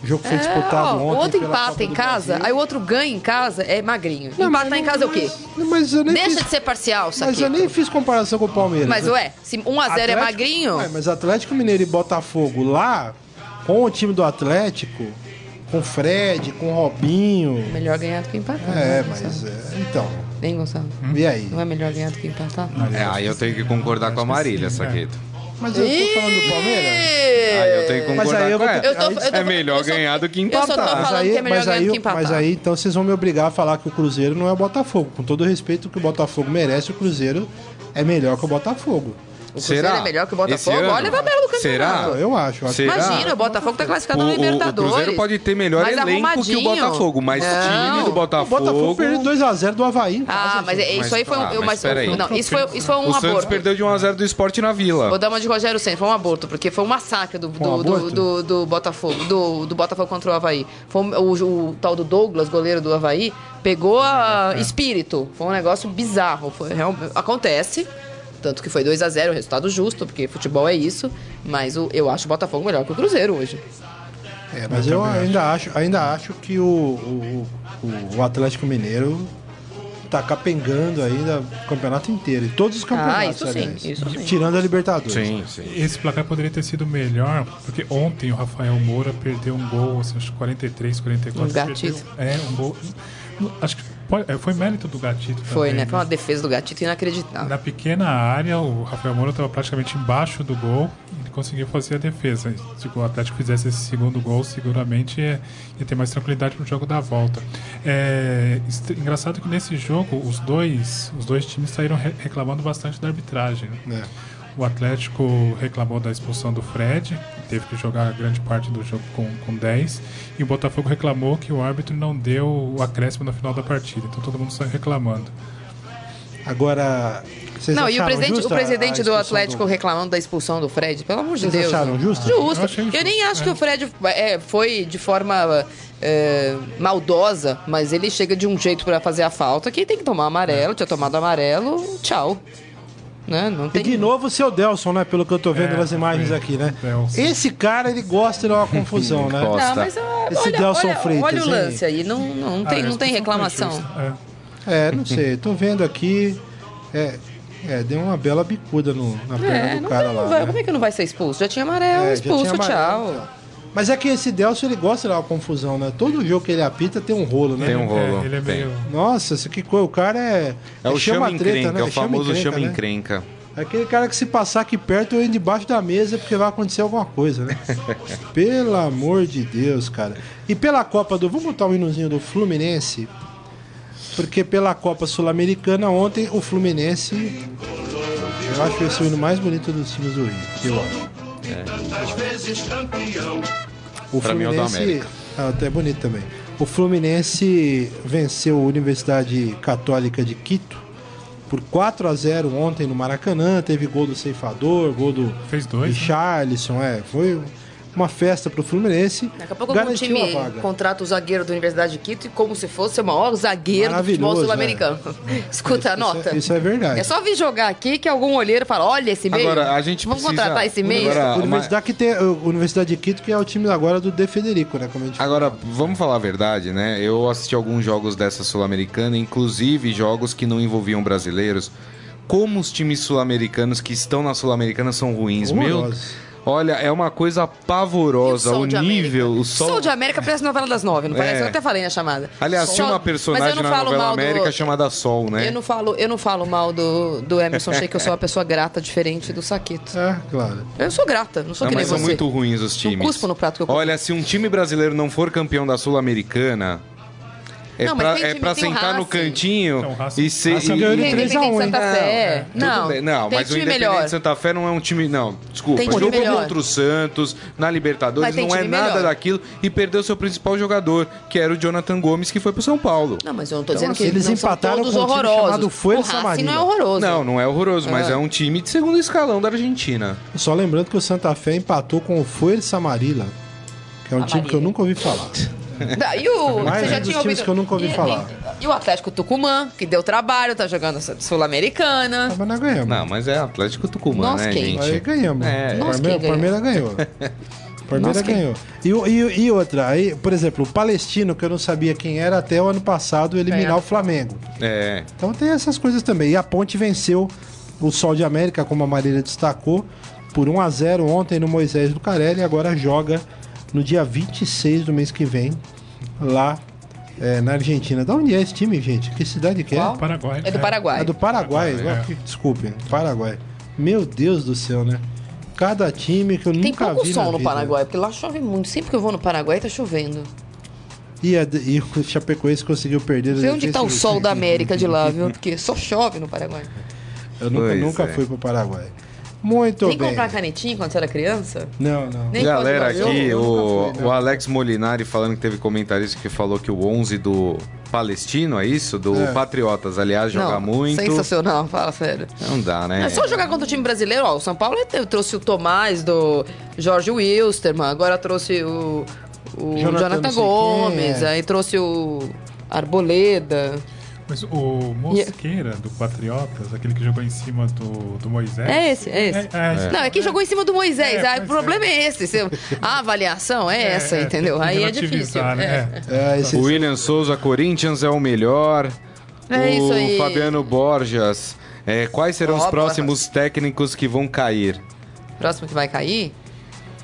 Speaker 2: O jogo foi disputado
Speaker 3: Ó,
Speaker 2: ontem.
Speaker 3: o outro empata em casa,
Speaker 2: Brasil.
Speaker 3: aí o outro ganha em casa, é magrinho.
Speaker 2: Não,
Speaker 3: Empatar
Speaker 2: mas
Speaker 3: em
Speaker 2: não-
Speaker 3: casa é o quê?
Speaker 2: Mas, mas eu nem
Speaker 3: Deixa
Speaker 2: fiz,
Speaker 3: de ser parcial,
Speaker 2: Mas
Speaker 3: Saqueto.
Speaker 2: eu nem fiz comparação com o Palmeiras.
Speaker 3: Mas,
Speaker 2: né?
Speaker 3: ué, se 1x0 é magrinho,
Speaker 2: Ué, mas Atlético Mineiro e Botafogo lá, com o time do Atlético, com Fred, com Robinho.
Speaker 3: melhor ganhar do que empatar.
Speaker 2: É,
Speaker 3: né,
Speaker 2: mas é, então.
Speaker 3: Hein, Gonçalo?
Speaker 2: E aí?
Speaker 3: Não é melhor ganhar do que empatar?
Speaker 4: É, aí eu tenho que concordar com a Marília, Saqueto.
Speaker 2: Mas eu tô falando do Palmeiras.
Speaker 4: Aí eu tenho que
Speaker 2: Mas
Speaker 4: concordar
Speaker 2: aí eu
Speaker 4: com
Speaker 2: vou
Speaker 4: ela.
Speaker 3: Eu tô- eu tô-
Speaker 4: É melhor
Speaker 3: eu só-
Speaker 4: ganhar do que
Speaker 3: eu só tô
Speaker 4: empatar.
Speaker 2: Mas
Speaker 3: falando
Speaker 2: aí,
Speaker 3: que é melhor
Speaker 2: mas,
Speaker 3: ganhar
Speaker 2: aí,
Speaker 3: do que empatar.
Speaker 2: mas aí, então vocês vão me obrigar a falar que o Cruzeiro não é o Botafogo. Com todo o respeito que o Botafogo merece, o Cruzeiro é melhor que o Botafogo.
Speaker 3: O Cruzeiro
Speaker 4: Será?
Speaker 3: é melhor que o Botafogo? Olha a tabela do campeonato.
Speaker 4: Será?
Speaker 2: Eu acho. eu acho.
Speaker 4: Será?
Speaker 3: Imagina, o Botafogo tá classificado
Speaker 4: O,
Speaker 3: no
Speaker 4: o- o
Speaker 3: Libertadores.
Speaker 4: Cruzeiro pode ter melhor
Speaker 3: Mais
Speaker 4: elenco que o. Botafogo, mas
Speaker 3: Não.
Speaker 4: time do
Speaker 2: O
Speaker 4: Botafogo...
Speaker 2: Botafogo perdeu 2x0 do Havaí em casa.
Speaker 3: Ah, mas é-
Speaker 2: gente.
Speaker 3: isso aí foi um.
Speaker 4: ah,
Speaker 3: eu-
Speaker 4: mas
Speaker 3: mas-
Speaker 4: peraí.
Speaker 3: não, isso foi, isso foi um
Speaker 4: o Santos
Speaker 3: aborto.
Speaker 4: perdeu de 1x0 do esporte na Vila.
Speaker 3: Vou dar uma de Rogério Senna, foi um aborto, porque foi um massacre do, do,
Speaker 2: Um
Speaker 3: do, do- do Botafogo, do, do Botafogo contra o Havaí. Foi um- o, o tal do Douglas, goleiro do Havaí, pegou a espírito. Foi um negócio bizarro. Foi, real- acontece. Tanto que foi 2 a 0 resultado justo, porque futebol é isso. Mas o, eu acho o Botafogo melhor que o Cruzeiro hoje.
Speaker 2: É, mas eu ainda acho, ainda acho que o, o, o- o Atlético Mineiro tá capengando ainda o campeonato inteiro. Em todos os campeonatos,
Speaker 3: isso sim,
Speaker 2: aliás.
Speaker 3: isso sim.
Speaker 2: Tirando a Libertadores.
Speaker 4: Sim, sim.
Speaker 5: Esse placar poderia ter sido melhor, porque ontem o Rafael Moura perdeu um gol, assim, acho que 43, 44.
Speaker 3: Um
Speaker 5: perdeu- É, um gol. Acho que foi mérito do Gatito
Speaker 3: Foi,
Speaker 5: também,
Speaker 3: né? Foi uma defesa do Gatito inacreditável.
Speaker 5: Na pequena área, o Rafael Moura estava praticamente embaixo do gol e ele conseguiu fazer a defesa. Se o Atlético fizesse esse segundo gol, seguramente ia, ia ter mais tranquilidade para o jogo da volta. É engraçado que nesse jogo os dois, os dois times saíram re- reclamando bastante da arbitragem. né?
Speaker 2: É.
Speaker 5: O Atlético reclamou da expulsão do Fred, teve que jogar grande parte do jogo com, com 10. E o Botafogo reclamou que o árbitro não deu o acréscimo no final da partida. Então todo mundo saiu reclamando.
Speaker 2: Agora, vocês
Speaker 3: Não, e o presidente, o presidente
Speaker 2: a
Speaker 3: do Atlético reclamando da expulsão do Fred, pelo amor de
Speaker 2: Vocês
Speaker 3: Deus.
Speaker 2: acharam
Speaker 3: né?
Speaker 2: justo?
Speaker 3: Justo.
Speaker 5: Eu
Speaker 3: Eu nem acho
Speaker 5: é.
Speaker 3: que o Fred é, foi de forma é, maldosa, mas ele chega de um jeito pra fazer a falta que tem que tomar amarelo, tinha tomado amarelo, tchau. Né? Não
Speaker 2: E
Speaker 3: tem
Speaker 2: de novo o seu Delson, né? Pelo que eu tô vendo
Speaker 5: É,
Speaker 2: nas imagens aqui, né?
Speaker 5: Delson.
Speaker 2: Esse cara, ele gosta de dar uma confusão, né?
Speaker 3: Não, mas ah,
Speaker 2: Esse
Speaker 3: olha,
Speaker 2: Delson
Speaker 3: olha,
Speaker 2: Freitas,
Speaker 3: olha o lance aí, não, não, não tem,
Speaker 5: Ah,
Speaker 3: não tem reclamação.
Speaker 5: É.
Speaker 2: É, não sei. Tô vendo aqui. É, é deu uma bela bicuda no, na perna
Speaker 3: É,
Speaker 2: do
Speaker 3: não
Speaker 2: cara
Speaker 3: tem-
Speaker 2: lá.
Speaker 3: vai-
Speaker 2: né?
Speaker 3: como é que não vai ser expulso? Já tinha amarelo,
Speaker 2: É, já
Speaker 3: expulso,
Speaker 2: tinha amarelo,
Speaker 3: tchau.
Speaker 2: então. Mas é que esse Delson, ele gosta de dar uma confusão, né? Todo jogo que ele apita tem um rolo, né?
Speaker 4: Tem um rolo.
Speaker 5: É, ele é
Speaker 4: tem.
Speaker 5: meio.
Speaker 2: Nossa, esse que coisa. O cara é.
Speaker 4: É o
Speaker 2: chama
Speaker 4: chama
Speaker 2: treta,
Speaker 4: encrenca,
Speaker 2: né?
Speaker 4: é o famoso chama
Speaker 2: né?
Speaker 4: encrenca.
Speaker 2: É Aquele cara que se passar aqui perto eu entro debaixo da mesa porque vai acontecer alguma coisa, né? Pelo amor de Deus, cara. E pela Copa do. Vamos botar o hinozinho do Fluminense? Porque pela Copa Sul-Americana ontem o Fluminense. Eu acho esse o hino mais bonito dos times do Rio. Eu acho. O
Speaker 4: Pra mim é o América.
Speaker 2: Ah, até é bonito também. O Fluminense venceu a Universidade Católica de Quito por 4 a 0 ontem no Maracanã. Teve gol do Ceifador, gol do
Speaker 5: Fez dois. né?
Speaker 2: Richarlison. É, foi uma festa pro Fluminense.
Speaker 3: Daqui a pouco algum time contrata o zagueiro da Universidade de Quito e como se fosse o maior zagueiro do futebol
Speaker 2: Maravilhoso,
Speaker 3: sul-americano. Escuta a
Speaker 2: Isso é-
Speaker 3: nota.
Speaker 2: isso é verdade.
Speaker 3: É só vir jogar aqui que algum olheiro fala, olha esse meio.
Speaker 4: Agora, a gente
Speaker 3: Vamos
Speaker 4: precisa-
Speaker 3: contratar esse meio?
Speaker 4: Agora-
Speaker 2: Universidade, que tem, Universidade de Quito, que é o time agora do De Federico, né? Como a gente
Speaker 4: Agora, vamos falar a verdade, né? Eu assisti alguns jogos dessa Sul-Americana, inclusive jogos que não envolviam brasileiros. Como os times sul-americanos que estão na Sul-Americana são ruins, meu.
Speaker 2: Horrorosos.
Speaker 4: Olha, é uma coisa
Speaker 3: E o
Speaker 4: pavorosa.
Speaker 3: Sol
Speaker 4: O
Speaker 3: de
Speaker 4: nível,
Speaker 3: América?
Speaker 4: o sol.
Speaker 3: Sol de América parece novela das nove, não parece?
Speaker 4: É.
Speaker 3: Eu até falei na chamada.
Speaker 4: Aliás,
Speaker 3: Sol-
Speaker 4: tinha uma
Speaker 3: Mas
Speaker 4: personagem na novela
Speaker 3: mal do-
Speaker 4: América chamada Sol, né?
Speaker 3: Eu não falo, eu não falo mal do, do Emerson Sheik, eu sou uma pessoa grata, diferente do Saquito.
Speaker 2: É, claro.
Speaker 3: Eu sou grata, não sou
Speaker 4: Não,
Speaker 3: que nem
Speaker 4: mas são
Speaker 3: você.
Speaker 4: muito ruins os times.
Speaker 3: cuspo no prato que eu como.
Speaker 4: Olha, se um time brasileiro não for campeão da Sul-Americana, é
Speaker 3: Não,
Speaker 4: pra, é pra sentar no cantinho
Speaker 5: Não,
Speaker 4: e ser.
Speaker 2: Racing
Speaker 4: e-
Speaker 2: ganhou de
Speaker 3: Tem
Speaker 2: 3 a
Speaker 3: Independente
Speaker 2: 1, hein?
Speaker 3: Santa Fé.
Speaker 4: Tudo
Speaker 3: Não,
Speaker 4: mas o Independente
Speaker 3: melhor.
Speaker 4: Santa Fé não é um time. Não, desculpa.
Speaker 3: Tem
Speaker 4: Jogou
Speaker 3: melhor.
Speaker 4: contra o Santos, na Libertadores, não é nada
Speaker 3: melhor.
Speaker 4: daquilo e perdeu seu principal jogador, que era o Jonathan Gomes, que foi pro São Paulo.
Speaker 3: Não, mas eu não tô
Speaker 2: Então,
Speaker 3: dizendo que
Speaker 2: assim, eles
Speaker 3: não são
Speaker 2: empataram
Speaker 3: todos
Speaker 2: com um time
Speaker 3: horrorosos.
Speaker 2: chamado Folha
Speaker 3: o Racing
Speaker 2: Samarina.
Speaker 3: não é horroroso.
Speaker 4: Não, não é horroroso, mas
Speaker 3: Ah.
Speaker 4: é um time de segundo escalão da Argentina.
Speaker 2: Só lembrando que o Santa Fé empatou com o Fuer Samarila, que é um time que eu nunca ouvi falar.
Speaker 3: Da- E o,
Speaker 2: Mais
Speaker 3: você já
Speaker 2: dos
Speaker 3: tinha
Speaker 2: times
Speaker 3: ouvido...
Speaker 2: que eu nunca ouvi
Speaker 3: e,
Speaker 2: falar.
Speaker 3: E, e o Atlético Tucumã, que deu trabalho, tá jogando Sul-Americana.
Speaker 2: Mas nós ganhamos.
Speaker 4: Não, mas é Atlético Tucumã,
Speaker 3: Nós
Speaker 4: né,
Speaker 3: quem?
Speaker 4: gente?
Speaker 2: Aí ganhamos.
Speaker 4: É.
Speaker 2: o
Speaker 3: Nós
Speaker 2: Palme-
Speaker 3: quem
Speaker 2: o Palmeiras ganhou. O Palmeiras ganhou. E, e, e outra, aí, por exemplo, o Palestino, que eu não sabia quem era até o ano passado, eliminar
Speaker 3: É.
Speaker 2: o Flamengo.
Speaker 4: É.
Speaker 2: Então tem essas coisas também. E a Ponte venceu o Sol de América, como a Marília destacou, por 1 a 0 ontem no Moisés do Carelli e agora joga no dia 26 do mês que vem, lá é, na Argentina. Da onde é esse time, gente? Que cidade que
Speaker 3: Qual?
Speaker 2: é?
Speaker 5: Paraguai.
Speaker 3: É do Paraguai.
Speaker 2: É do Paraguai.
Speaker 5: Paraguai, é.
Speaker 2: Desculpem, Paraguai. Meu Deus do céu, né? Cada time que eu
Speaker 3: Tem
Speaker 2: nunca
Speaker 3: pouco
Speaker 2: vi
Speaker 3: sol
Speaker 2: na
Speaker 3: no
Speaker 2: vida.
Speaker 3: Paraguai, porque lá chove muito. Sempre que eu vou no Paraguai, tá chovendo.
Speaker 2: E, a- e o Chapecoense conseguiu perder.
Speaker 3: Vê onde tá o sol da América de lá, viu? Porque só chove no Paraguai.
Speaker 2: Eu nunca,
Speaker 4: Pois
Speaker 2: nunca
Speaker 4: é.
Speaker 2: fui pro Paraguai. Muito
Speaker 3: Nem
Speaker 2: bem.
Speaker 3: comprar canetinha quando você era criança?
Speaker 2: Não, não.
Speaker 3: Nem
Speaker 4: Galera aqui, o,
Speaker 2: fui, não.
Speaker 4: o Alex Molinari falando que teve comentarista que falou que o 11 do Palestino, é isso? Do
Speaker 2: É.
Speaker 4: Patriotas, aliás, joga
Speaker 3: Não,
Speaker 4: muito.
Speaker 3: Sensacional, fala sério.
Speaker 4: Não dá, né?
Speaker 3: É só jogar contra o time brasileiro, ó. O São Paulo trouxe o Tomás do Jorge Wilstermann, agora trouxe o, o
Speaker 2: Jonathan
Speaker 3: Jonathan, Gomes,
Speaker 2: é.
Speaker 3: aí trouxe o Arboleda.
Speaker 5: Mas o Mosqueira do Patriotas, aquele que jogou em cima do, do Moisés.
Speaker 3: É esse, é esse.
Speaker 5: É, é,
Speaker 3: Não, é que jogou em cima do Moisés.
Speaker 5: É,
Speaker 3: o problema é, esse. Se- A avaliação é, essa,
Speaker 5: é,
Speaker 3: entendeu?
Speaker 5: tem que
Speaker 3: Aí é difícil. É.
Speaker 5: né?
Speaker 2: É, esse,
Speaker 4: O William Souza, Corinthians é o melhor.
Speaker 3: É
Speaker 4: o
Speaker 3: isso aí.
Speaker 4: Fabiano Borjas. é, quais serão os
Speaker 3: Ó,
Speaker 4: próximos técnicos que vão cair?
Speaker 3: Próximo que vai cair?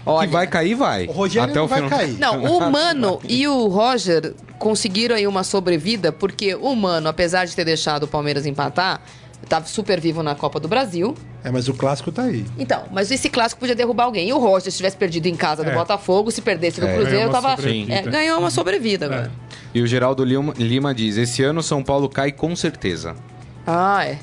Speaker 4: Que
Speaker 3: Olha.
Speaker 4: vai cair, vai.
Speaker 2: O Rogério
Speaker 4: Até
Speaker 2: não
Speaker 4: o
Speaker 2: vai
Speaker 4: final.
Speaker 2: cair.
Speaker 3: Não, o Mano e o Roger conseguiram aí uma sobrevida, porque o Mano, apesar de ter deixado o Palmeiras empatar, tava super vivo na Copa do Brasil.
Speaker 2: É, mas o clássico tá aí.
Speaker 3: Então, mas esse clássico podia derrubar alguém. E o Roger, se tivesse perdido em casa do
Speaker 5: É.
Speaker 3: Botafogo, se perdesse no
Speaker 4: É.
Speaker 3: Cruzeiro,
Speaker 5: Ganhou uma
Speaker 3: tava.
Speaker 5: sobrevida.
Speaker 3: é, ganhou uma sobrevida agora.
Speaker 4: E o Geraldo Lima, Lima diz: esse ano São Paulo cai com certeza.
Speaker 3: Ah, é.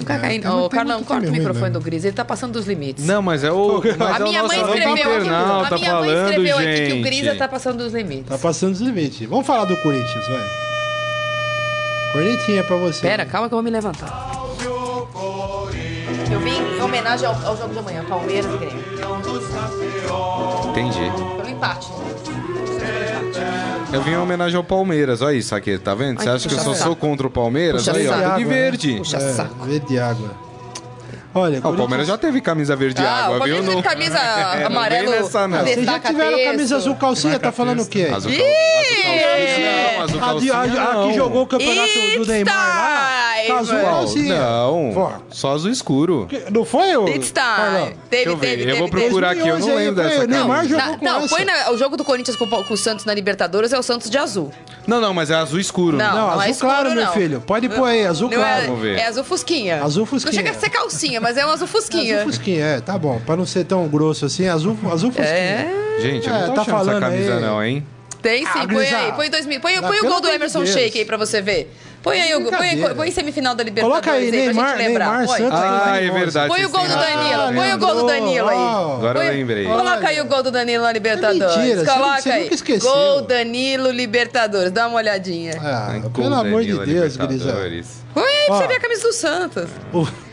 Speaker 3: O Ô,
Speaker 2: tem
Speaker 3: Carlão, corta o microfone do Gris, ele tá passando dos limites.
Speaker 4: Não, mas é o. Mas
Speaker 3: a
Speaker 4: é o
Speaker 3: minha
Speaker 4: nosso
Speaker 3: mãe escreveu aqui, a minha mãe
Speaker 4: falando,
Speaker 3: escreveu
Speaker 4: gente.
Speaker 3: aqui que o Grisa tá passando dos limites.
Speaker 2: Tá passando os limites. Vamos falar do Corinthians, vai. Cornetinha pra você.
Speaker 3: Pera, calma que eu vou me levantar. Eu vim em homenagem ao, ao jogo de amanhã, Palmeiras e Grêmio.
Speaker 4: Entendi.
Speaker 3: Pelo empate.
Speaker 4: Eu vim em homenagem ao Palmeiras, olha isso aqui, tá vendo? Você acha que eu só
Speaker 3: saco.
Speaker 4: sou contra o Palmeiras?
Speaker 3: Puxa
Speaker 4: Aí, ó,
Speaker 3: saco.
Speaker 4: de
Speaker 2: né?
Speaker 4: verde.
Speaker 3: Puxa
Speaker 2: É,
Speaker 3: saco.
Speaker 2: verde água. Olha,
Speaker 4: Ah, o Palmeiras já teve camisa verde
Speaker 3: Ah,
Speaker 4: água,
Speaker 3: o Palmeiras
Speaker 4: viu?
Speaker 3: teve camisa
Speaker 4: É, não
Speaker 3: amarelo.
Speaker 4: vem nessa, não.
Speaker 2: Vocês já tiveram
Speaker 3: texto.
Speaker 2: camisa azul calcinha, tá falando o quê?
Speaker 4: Azul, cal... azul calcinha não, azul
Speaker 2: A,
Speaker 4: calcinha não.
Speaker 2: que jogou o campeonato do
Speaker 3: It's
Speaker 2: Neymar lá, tá azul
Speaker 3: Não,
Speaker 2: calcinha.
Speaker 4: Não,
Speaker 2: Pô,
Speaker 4: só azul escuro.
Speaker 2: que- Não foi o...
Speaker 3: It's time. Teve,
Speaker 4: eu ver,
Speaker 3: teve,
Speaker 4: eu vou
Speaker 3: teve.
Speaker 4: procurar aqui, eu não
Speaker 2: 2011 aí,
Speaker 4: lembro
Speaker 2: foi
Speaker 4: dessa
Speaker 2: Neymar
Speaker 4: camisa.
Speaker 2: jogou com
Speaker 3: não, põe na- o jogo do Corinthians com, o- Santos na Libertadores é o Santos de azul.
Speaker 4: Não, não, mas é azul escuro.
Speaker 3: Não,
Speaker 2: Não,
Speaker 3: não,
Speaker 2: azul
Speaker 3: é escuro,
Speaker 2: claro, meu
Speaker 3: não.
Speaker 2: filho. Pode pôr aí, azul
Speaker 3: Não
Speaker 2: claro.
Speaker 3: É,
Speaker 4: Vamos ver.
Speaker 3: é azul fusquinha.
Speaker 2: Azul fusquinha.
Speaker 3: Não chega a ser calcinha, mas é um azul fusquinha.
Speaker 2: Azul fusquinha, é, tá bom. Pra não ser tão grosso assim, azul, azul fusquinha.
Speaker 3: É.
Speaker 4: Gente, eu
Speaker 2: É,
Speaker 4: não tô
Speaker 2: tá
Speaker 4: achando essa camisa
Speaker 2: aí.
Speaker 4: não, hein?
Speaker 3: Tem sim,
Speaker 2: Ah,
Speaker 3: põe aí. Põe, 2000, põe,
Speaker 2: Ah,
Speaker 3: põe o gol do Emerson
Speaker 2: Deus.
Speaker 3: Sheik aí pra você ver. Põe aí, o, põe, põe final da Libertadores
Speaker 2: Coloca aí,
Speaker 3: pra
Speaker 2: Neymar,
Speaker 3: gente lembrar.
Speaker 2: Neymar,
Speaker 3: põe.
Speaker 2: Santos.
Speaker 4: Ah, é
Speaker 2: 2011.
Speaker 4: verdade.
Speaker 3: Põe o gol do. Danilo, põe o gol do Danilo aí.
Speaker 4: Agora eu
Speaker 3: Põe-
Speaker 4: lembrei.
Speaker 3: Coloca aí o gol do Danilo na Libertadores.
Speaker 2: mentira, você
Speaker 3: Coloca
Speaker 2: você
Speaker 3: aí.
Speaker 2: nunca esqueceu.
Speaker 3: Gol Danilo Libertadores. Dá uma olhadinha.
Speaker 2: Ah, pelo amor de Deus, Grisa.
Speaker 3: Põe aí pra você ver a camisa do Santos.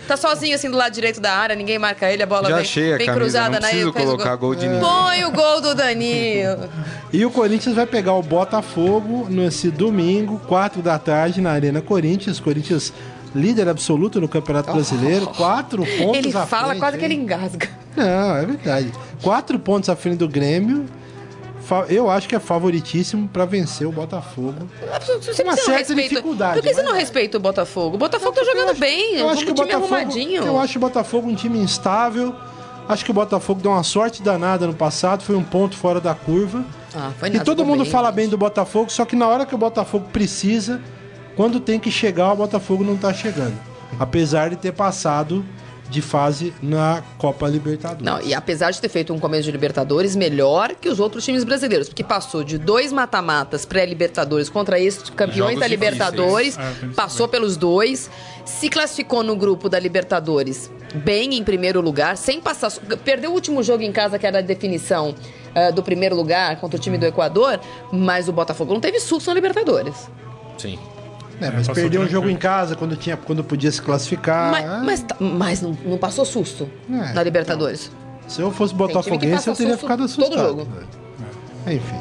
Speaker 3: Tá sozinho assim do lado direito da área, ninguém marca ele, a bola
Speaker 4: Já
Speaker 3: vem,
Speaker 4: achei a
Speaker 3: vem
Speaker 4: camisa,
Speaker 3: cruzada
Speaker 4: não
Speaker 3: na
Speaker 4: preciso
Speaker 3: fez o
Speaker 4: colocar gol de ninguém.
Speaker 3: Põe o gol do Danilo.
Speaker 2: E o Corinthians vai pegar o Botafogo nesse domingo, 4 da tarde, na Arena Corinthians. Corinthians líder absoluto no Campeonato Brasileiro, quatro pontos
Speaker 3: Ele
Speaker 2: à
Speaker 3: fala
Speaker 2: frente,
Speaker 3: quase que ele
Speaker 2: hein?
Speaker 3: engasga.
Speaker 2: Não, é verdade. Quatro pontos à frente do Grêmio. Eu acho que é favoritíssimo para vencer o Botafogo.
Speaker 3: Você
Speaker 2: Uma
Speaker 3: não
Speaker 2: certa
Speaker 3: respeita-
Speaker 2: dificuldade,
Speaker 3: Por que você
Speaker 2: mas
Speaker 3: não
Speaker 2: é.
Speaker 3: respeita o Botafogo? O Botafogo tá
Speaker 2: Eu
Speaker 3: jogando
Speaker 2: acho-
Speaker 3: bem,
Speaker 2: Eu
Speaker 3: é
Speaker 2: acho que o
Speaker 3: time
Speaker 2: Botafogo,
Speaker 3: arrumadinho.
Speaker 2: eu acho o Botafogo um time instável. Acho que o Botafogo deu uma sorte danada no passado, foi um ponto fora da curva.
Speaker 3: Ah, foi
Speaker 2: E todo mundo
Speaker 3: bem,
Speaker 2: fala
Speaker 3: gente.
Speaker 2: bem do Botafogo, só que na hora que o Botafogo precisa, quando tem que chegar, o Botafogo não tá chegando. Apesar de ter passado de fase na Copa Libertadores.
Speaker 3: Não, e apesar de ter feito um começo de Libertadores melhor que os outros times brasileiros, porque passou de dois mata-matas pré-Libertadores contra esses campeões
Speaker 4: Jogos
Speaker 3: da Libertadores,
Speaker 5: difíceis. Tem
Speaker 3: passou pelos dois, se classificou no grupo da Libertadores bem em primeiro lugar, sem passar. Perdeu o último jogo em casa, que era a definição eh, do primeiro lugar contra o time do Equador, mas o Botafogo não teve susto na Libertadores.
Speaker 4: Sim.
Speaker 2: É, mas
Speaker 5: passou
Speaker 2: perdeu um jogo em casa quando, tinha, quando podia se classificar.
Speaker 3: mas mas, tá- mas não, não passou susto
Speaker 2: É,
Speaker 3: na Libertadores.
Speaker 2: Se eu fosse botafoguense, eu teria ficado
Speaker 3: todo
Speaker 2: assustado.
Speaker 3: jogo.
Speaker 2: É. Enfim.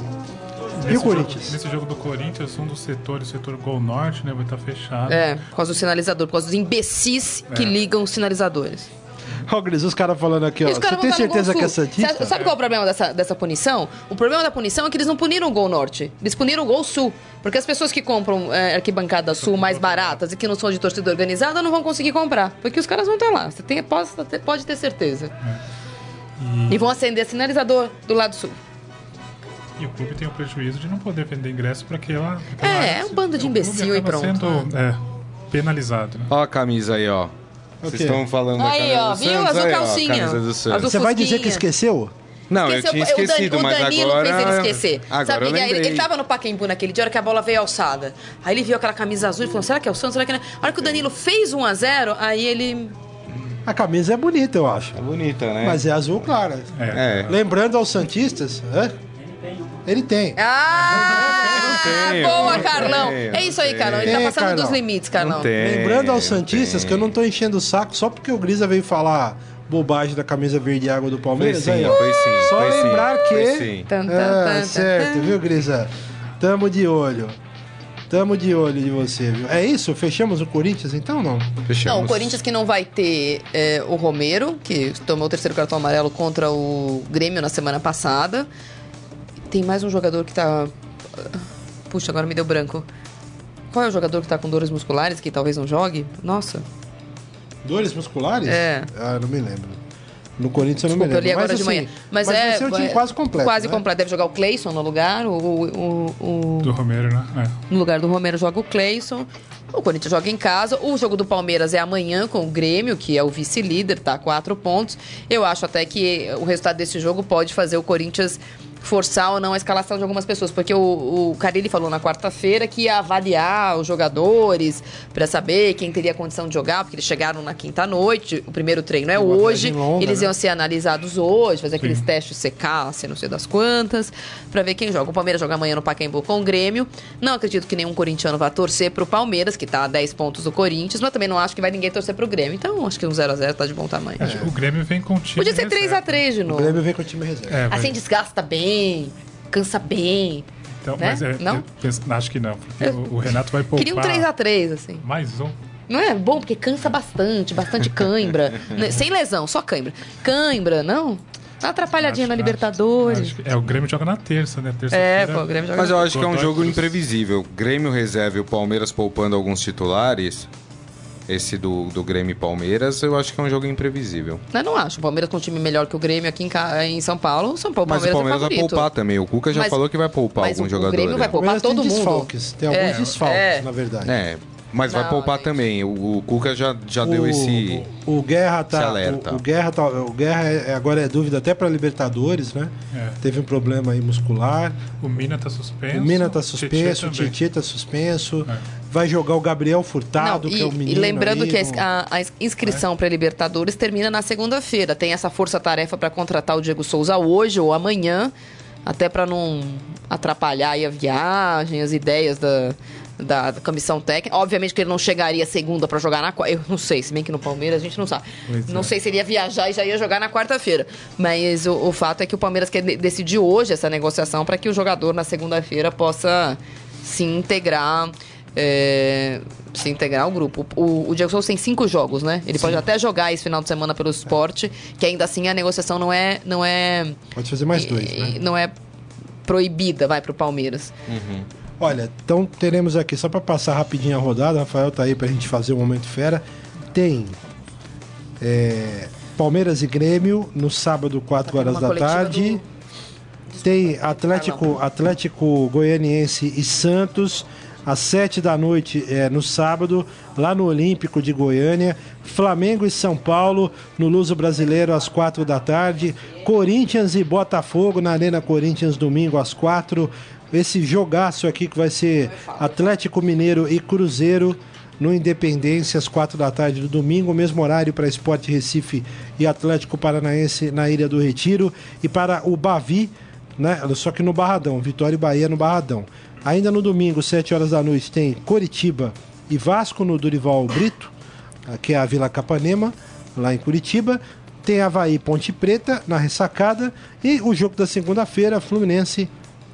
Speaker 2: E
Speaker 5: Nesse
Speaker 2: o Corinthians?
Speaker 5: Jogo, nesse jogo do Corinthians, um dos setores, o setor Gol Norte, né, vai estar fechado.
Speaker 3: É, por causa do sinalizador, por causa dos imbecis que
Speaker 5: É.
Speaker 3: ligam os sinalizadores.
Speaker 2: Ó, Gris, os caras falando aqui, ó. Você tem certeza que é?
Speaker 3: Sabe, sabe qual é o problema dessa, dessa punição? O problema da punição é que eles não puniram o Gol Norte. Eles puniram o Gol Sul. Porque as pessoas que compram é, arquibancada sul mais baratas e que não são de torcida organizada não vão conseguir comprar. Porque os caras vão estar lá. Você tem, pode, pode ter certeza.
Speaker 5: E,
Speaker 3: E vão acender sinalizador do lado sul.
Speaker 5: e o clube tem o prejuízo de não poder vender ingresso para aquela.
Speaker 3: É,
Speaker 5: aquela
Speaker 3: é um bando de imbecil e pronto.
Speaker 5: Sendo, é, penalizado. Né?
Speaker 4: Ó a camisa aí, ó. Vocês estão falando da
Speaker 3: Aí,
Speaker 4: camisa
Speaker 3: ó,
Speaker 4: do
Speaker 3: viu?
Speaker 4: Santos?
Speaker 3: Azul
Speaker 4: Aí, ó,
Speaker 3: calcinha.
Speaker 4: camisa do Santos.
Speaker 3: Azul
Speaker 2: Você vai dizer que esqueceu?
Speaker 4: Não, eu
Speaker 3: Esqueceu-
Speaker 4: tinha
Speaker 3: o Dan-
Speaker 4: esquecido,
Speaker 3: o
Speaker 4: mas
Speaker 3: Danilo
Speaker 4: agora...
Speaker 3: fez ele esquecer.
Speaker 4: Agora
Speaker 3: Sabe,
Speaker 4: eu
Speaker 3: ele,
Speaker 4: lembrei.
Speaker 3: ele tava no Pacaembu naquele dia, hora que a bola veio alçada. Aí ele viu aquela camisa azul e falou: será que é o Santos? Será que não é? A hora que o Danilo fez 1 a 0 aí ele.
Speaker 2: A camisa é bonita, eu acho.
Speaker 4: É bonita, né?
Speaker 2: Mas é azul clara.
Speaker 5: É.
Speaker 4: É.
Speaker 2: Lembrando aos Santistas, hã? Ele tem.
Speaker 3: Ah!
Speaker 4: Não tem,
Speaker 3: boa,
Speaker 4: não
Speaker 3: Carlão.
Speaker 4: tem,
Speaker 3: é isso aí, Carlão. Ele tá passando
Speaker 2: Carlão.
Speaker 3: dos limites, Carlão.
Speaker 4: Não tem.
Speaker 2: Lembrando aos Santistas que eu não tô enchendo o saco só porque o Grisa veio falar bobagem da camisa verde e água do
Speaker 4: Foi
Speaker 2: Palmeiras.
Speaker 4: sim,
Speaker 2: aí, ó.
Speaker 4: foi sim.
Speaker 2: Só
Speaker 4: foi sim,
Speaker 2: lembrar que-
Speaker 4: Foi sim.
Speaker 2: Ah,
Speaker 3: tan, tan,
Speaker 2: certo, viu, Grisa? Tamo de olho. Tamo de olho de você, viu? É isso? Fechamos o Corinthians então não?
Speaker 4: Fechamos.
Speaker 3: Não, o Corinthians que não vai ter é, o Romero, que tomou o terceiro cartão amarelo contra o Grêmio na semana passada. Tem mais um jogador que tá. Puxa, agora me deu branco. Qual é o jogador que tá com dores musculares que talvez não jogue? Nossa.
Speaker 2: Dores musculares?
Speaker 3: É.
Speaker 2: Ah, não me lembro. No Corinthians eu não
Speaker 3: Desculpa, eu
Speaker 2: me
Speaker 3: li
Speaker 2: lembro.
Speaker 3: agora
Speaker 2: mas,
Speaker 3: de
Speaker 2: assim,
Speaker 3: manhã. Mas,
Speaker 2: mas
Speaker 3: é.
Speaker 2: vai ser um time
Speaker 3: é,
Speaker 2: quase completo.
Speaker 3: Quase
Speaker 2: né?
Speaker 3: completo. Deve jogar o Cleison no lugar. O, o, o-
Speaker 5: Do Romero, né? É.
Speaker 3: no lugar do Romero joga o Cleison. O Corinthians joga em casa. O jogo do Palmeiras é amanhã com o Grêmio, que é o vice-líder, tá? Quatro pontos. Eu acho até que o resultado desse jogo pode fazer o Corinthians forçar ou não a escalação de algumas pessoas. Porque o, o Carilli falou na quarta-feira que ia avaliar os jogadores pra saber quem teria condição de jogar, porque eles chegaram na quinta-noite. O primeiro treino é
Speaker 2: Uma
Speaker 3: hoje.
Speaker 2: longa,
Speaker 3: eles
Speaker 2: né?
Speaker 3: iam ser analisados hoje, fazer aqueles testes CK, não sei das quantas, pra ver quem joga. O Palmeiras joga amanhã no Pacaembu com o Grêmio. Não acredito que nenhum corintiano vá torcer pro Palmeiras, que tá a 10 pontos do Corinthians, mas também não acho que vai ninguém torcer pro Grêmio. Então, acho que um 0x0 tá de bom tamanho.
Speaker 5: Que O Grêmio vem com o time.
Speaker 3: Podia ser
Speaker 5: reserva.
Speaker 3: 3x3 de
Speaker 2: O
Speaker 3: novo.
Speaker 2: Grêmio vem com o time reserva.
Speaker 5: É,
Speaker 3: Assim desgasta bem, cansa bem.
Speaker 5: então,
Speaker 3: né?
Speaker 5: mas é,
Speaker 3: Não?
Speaker 5: eu penso- acho que não. Porque o, o Renato vai poupar
Speaker 3: Queria um 3x3, assim.
Speaker 5: mais um.
Speaker 3: Não é bom, porque cansa bastante, bastante cãibra. Né? Sem lesão, só cãibra. Cãibra, não? Tá atrapalhadinha
Speaker 5: Acho-
Speaker 3: na Libertadores.
Speaker 5: acho que- É, o Grêmio joga na terça, né?
Speaker 3: É,
Speaker 5: Terça-feira.
Speaker 3: pô, o Grêmio joga.
Speaker 4: Mas eu acho que é um jogo imprevisível. Grêmio reserva e o Palmeiras poupando alguns titulares. Esse do, do Grêmio e Palmeiras, eu acho que é um jogo imprevisível.
Speaker 3: Eu não acho. O Palmeiras com um time melhor que o Grêmio aqui em, Ca- em São Paulo. São Paulo,
Speaker 4: Mas o Palmeiras
Speaker 3: é
Speaker 4: vai poupar também. O Cuca já
Speaker 3: Mas-
Speaker 4: falou que vai poupar
Speaker 3: mas
Speaker 4: alguns
Speaker 3: o- o
Speaker 4: jogadores.
Speaker 3: Grêmio vai poupar todo mundo.
Speaker 2: desfalques. Tem alguns
Speaker 3: É,
Speaker 2: desfalques,
Speaker 3: é.
Speaker 2: na verdade.
Speaker 4: É, mas vai
Speaker 3: Não,
Speaker 4: poupar
Speaker 3: gente.
Speaker 4: também. O, o Cuca já, já deu
Speaker 2: o,
Speaker 4: esse.
Speaker 2: O Guerra
Speaker 4: esse
Speaker 2: tá.
Speaker 4: alerta.
Speaker 2: O, o Guerra tá. O Guerra é- agora é dúvida até pra Libertadores, né?
Speaker 5: É.
Speaker 2: Teve um problema aí muscular.
Speaker 5: O Mina tá suspenso.
Speaker 2: O Mina tá suspenso, o. Tietchan tá suspenso.
Speaker 5: É.
Speaker 2: Vai jogar o Gabriel
Speaker 3: Não,
Speaker 2: Furtado,
Speaker 3: e,
Speaker 2: que é o menino.
Speaker 3: e lembrando
Speaker 2: aí,
Speaker 3: que a, a- a inscrição para Libertadores termina na segunda-feira. Tem essa força-tarefa para contratar o Diego Souza hoje ou amanhã, até para não atrapalhar aí a viagem, as ideias da, da, da comissão técnica. Obviamente que ele não chegaria segunda para jogar na quarta. Eu não sei, se bem que no Palmeiras a gente não sabe.
Speaker 5: Pois
Speaker 3: não
Speaker 5: é.
Speaker 3: sei se ele ia viajar e já ia jogar na quarta-feira. Mas o, o fato é que o Palmeiras quer de- decidir hoje essa negociação para que o jogador na segunda-feira possa se integrar. é, se integrar ao grupo. O, o Diego Souza tem cinco jogos, né? Ele pode até jogar esse final de semana pelo esporte, que ainda assim a negociação não é. Não é
Speaker 2: Pode fazer mais dois, né?
Speaker 3: Não é proibida, vai pro Palmeiras.
Speaker 2: Olha, então teremos aqui, só para passar rapidinho a rodada, Rafael tá aí pra gente fazer o Momento Fera. Tem é, Palmeiras e Grêmio no sábado, 4
Speaker 3: Tá tendo
Speaker 2: horas da tarde. Tem Atlético, Atlético Goianiense e Santos às 7 da noite é, no sábado, lá no Olímpico de Goiânia. Flamengo e São Paulo no Luso Brasileiro às 4 da tarde. Corinthians e Botafogo na Arena Corinthians domingo às 4. Esse jogaço aqui que vai ser Atlético Mineiro e Cruzeiro no Independência às 4 da tarde do domingo, mesmo horário para Esporte Recife e Atlético Paranaense na Ilha do Retiro e para o Bavi, né? Só que no Barradão, Vitória e Bahia no Barradão. Ainda no domingo, 7 horas da noite, tem Coritiba e Vasco no Durival Brito, que é a Vila Capanema, lá em Curitiba. Tem Havaí Ponte Preta na ressacada. E o jogo da segunda-feira, Fluminense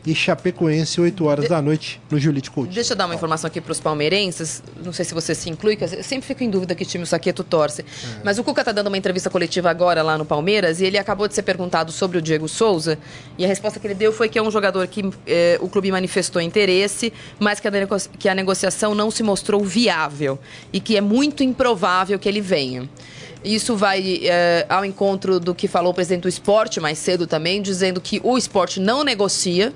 Speaker 2: e Chapecoense, 8 horas da noite, no Julite Couto.
Speaker 3: Deixa eu dar uma informação aqui pros palmeirenses. Não sei se você se inclui, que eu sempre fico em dúvida que time o Saqueto torce. Mas o Cuca tá dando uma entrevista coletiva agora lá no Palmeiras e ele acabou de ser perguntado sobre o Diego Souza. E a resposta que ele deu foi que é um jogador que eh, o clube manifestou interesse, mas que a, que a negociação não se mostrou viável e que é muito improvável que ele venha. Isso vai eh, ao encontro do que falou o presidente do esporte mais cedo também, dizendo que o esporte não negocia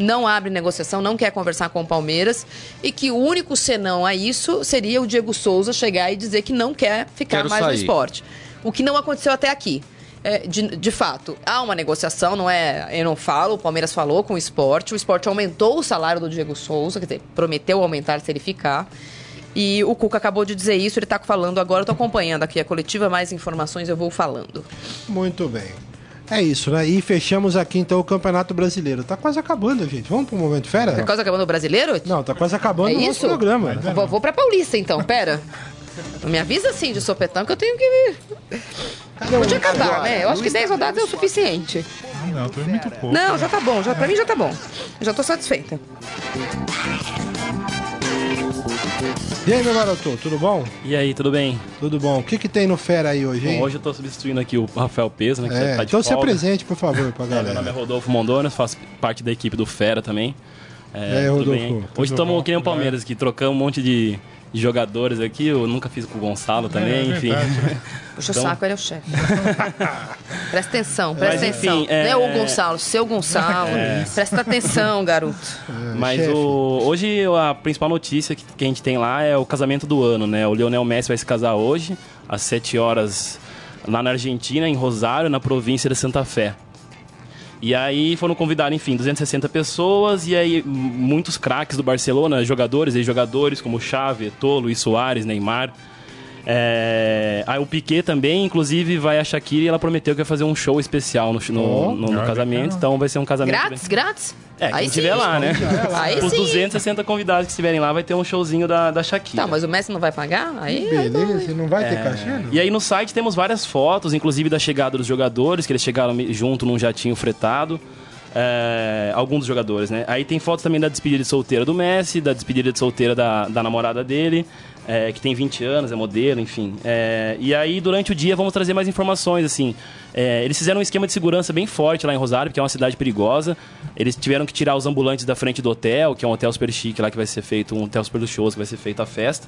Speaker 3: não abre negociação, não quer conversar com o Palmeiras e que o único senão a isso seria o Diego Souza chegar e dizer que não quer ficar
Speaker 4: Quero
Speaker 3: mais no
Speaker 4: sair.
Speaker 3: esporte. O que não aconteceu até aqui. É, de, de fato, há uma negociação, não é? Eu não falo, o Palmeiras falou com o esporte, o esporte aumentou o salário do Diego Souza, quer dizer, prometeu aumentar se ele ficar. E o Cuca acabou de dizer isso, ele está falando agora, eu tô acompanhando aqui a coletiva, mais informações eu vou falando.
Speaker 2: Muito bem. É isso, né? E fechamos aqui então o Campeonato Brasileiro. Tá quase acabando, gente. Vamos pro Momento Fera?
Speaker 3: Por causa acabando o brasileiro?
Speaker 2: Não, tá quase acabando
Speaker 3: É
Speaker 2: o nosso
Speaker 3: isso?
Speaker 2: programa.
Speaker 3: Vou, vou pra Paulista então, pera. Não me avisa assim de sopetão que eu tenho que vir. Pode acabar, né? Eu acho que 10 rodadas é o suficiente.
Speaker 5: Ah, não, tô muito pouco.
Speaker 3: Não, já tá bom, já, pra mim já tá bom. Já tô satisfeita.
Speaker 2: E aí, meu garoto, tudo bom?
Speaker 6: E aí, tudo bem?
Speaker 2: Tudo bom. O que que tem no Fera aí hoje, hein?
Speaker 6: Bom, hoje eu tô substituindo aqui o Rafael Pesa, né? Que
Speaker 2: É,
Speaker 6: tá de
Speaker 2: então se
Speaker 6: folga.
Speaker 2: apresente, por favor, pra
Speaker 6: É, meu nome é
Speaker 2: galera.
Speaker 6: Rodolfo Mondona, faço parte da equipe do Fera também. É,
Speaker 2: aí,
Speaker 6: tudo
Speaker 2: Rodolfo?
Speaker 6: bem, Hoje estamos
Speaker 5: bom?
Speaker 6: que nem o Palmeiras aqui, trocamos um monte de, de jogadores aqui. Eu nunca fiz com o Gonçalo também,
Speaker 5: É,
Speaker 6: enfim.
Speaker 5: né?
Speaker 3: Puxa
Speaker 6: Então-
Speaker 3: o saco, ele é o chefe. presta atenção, presta
Speaker 6: Mas,
Speaker 3: atenção.
Speaker 6: enfim, é-
Speaker 3: Não é o Gonçalo, seu Gonçalo. Presta atenção, garoto.
Speaker 6: Mas
Speaker 2: chefe.
Speaker 6: o, hoje a principal notícia que, que a gente tem lá é o casamento do ano, né? O Lionel Messi vai se casar hoje, às 7 horas, lá na Argentina, em Rosário, na província de Santa Fé. E aí foram convidados, enfim, 260 pessoas e aí muitos craques do Barcelona, jogadores e jogadores como Xavi, Eto'o, Luiz Soares, Neymar. É... Aí o Piquet também, inclusive, vai a Shakira e ela prometeu que vai fazer um show especial no, no, no- no casamento. Então vai ser um casamento... bem-
Speaker 3: Grátis, grátis?
Speaker 6: é, quem
Speaker 3: Aí
Speaker 6: estiver
Speaker 3: sim.
Speaker 6: lá, né?
Speaker 3: Aí
Speaker 6: Os
Speaker 3: sim.
Speaker 6: 260 convidados que estiverem lá vai ter um showzinho da, da Shakira.
Speaker 3: Tá, mas o Messi não vai pagar? Aí, aí
Speaker 2: Beleza, não vai ter
Speaker 6: É.
Speaker 2: cachê? não?
Speaker 6: E aí no site temos várias fotos, inclusive da chegada dos jogadores, que eles chegaram junto num jatinho fretado. É, alguns dos jogadores, né? Aí tem fotos também da despedida de solteira do Messi, da despedida de solteira da, da namorada dele. É, que tem 20 anos, é modelo, enfim. É, e aí, durante o dia, vamos trazer mais informações, assim. É, eles fizeram um esquema de segurança bem forte lá em Rosário, porque é uma cidade perigosa. Eles tiveram que tirar os ambulantes da frente do hotel, que é um hotel super chique lá, que vai ser feito, um hotel super luxuoso, que vai ser feito a festa.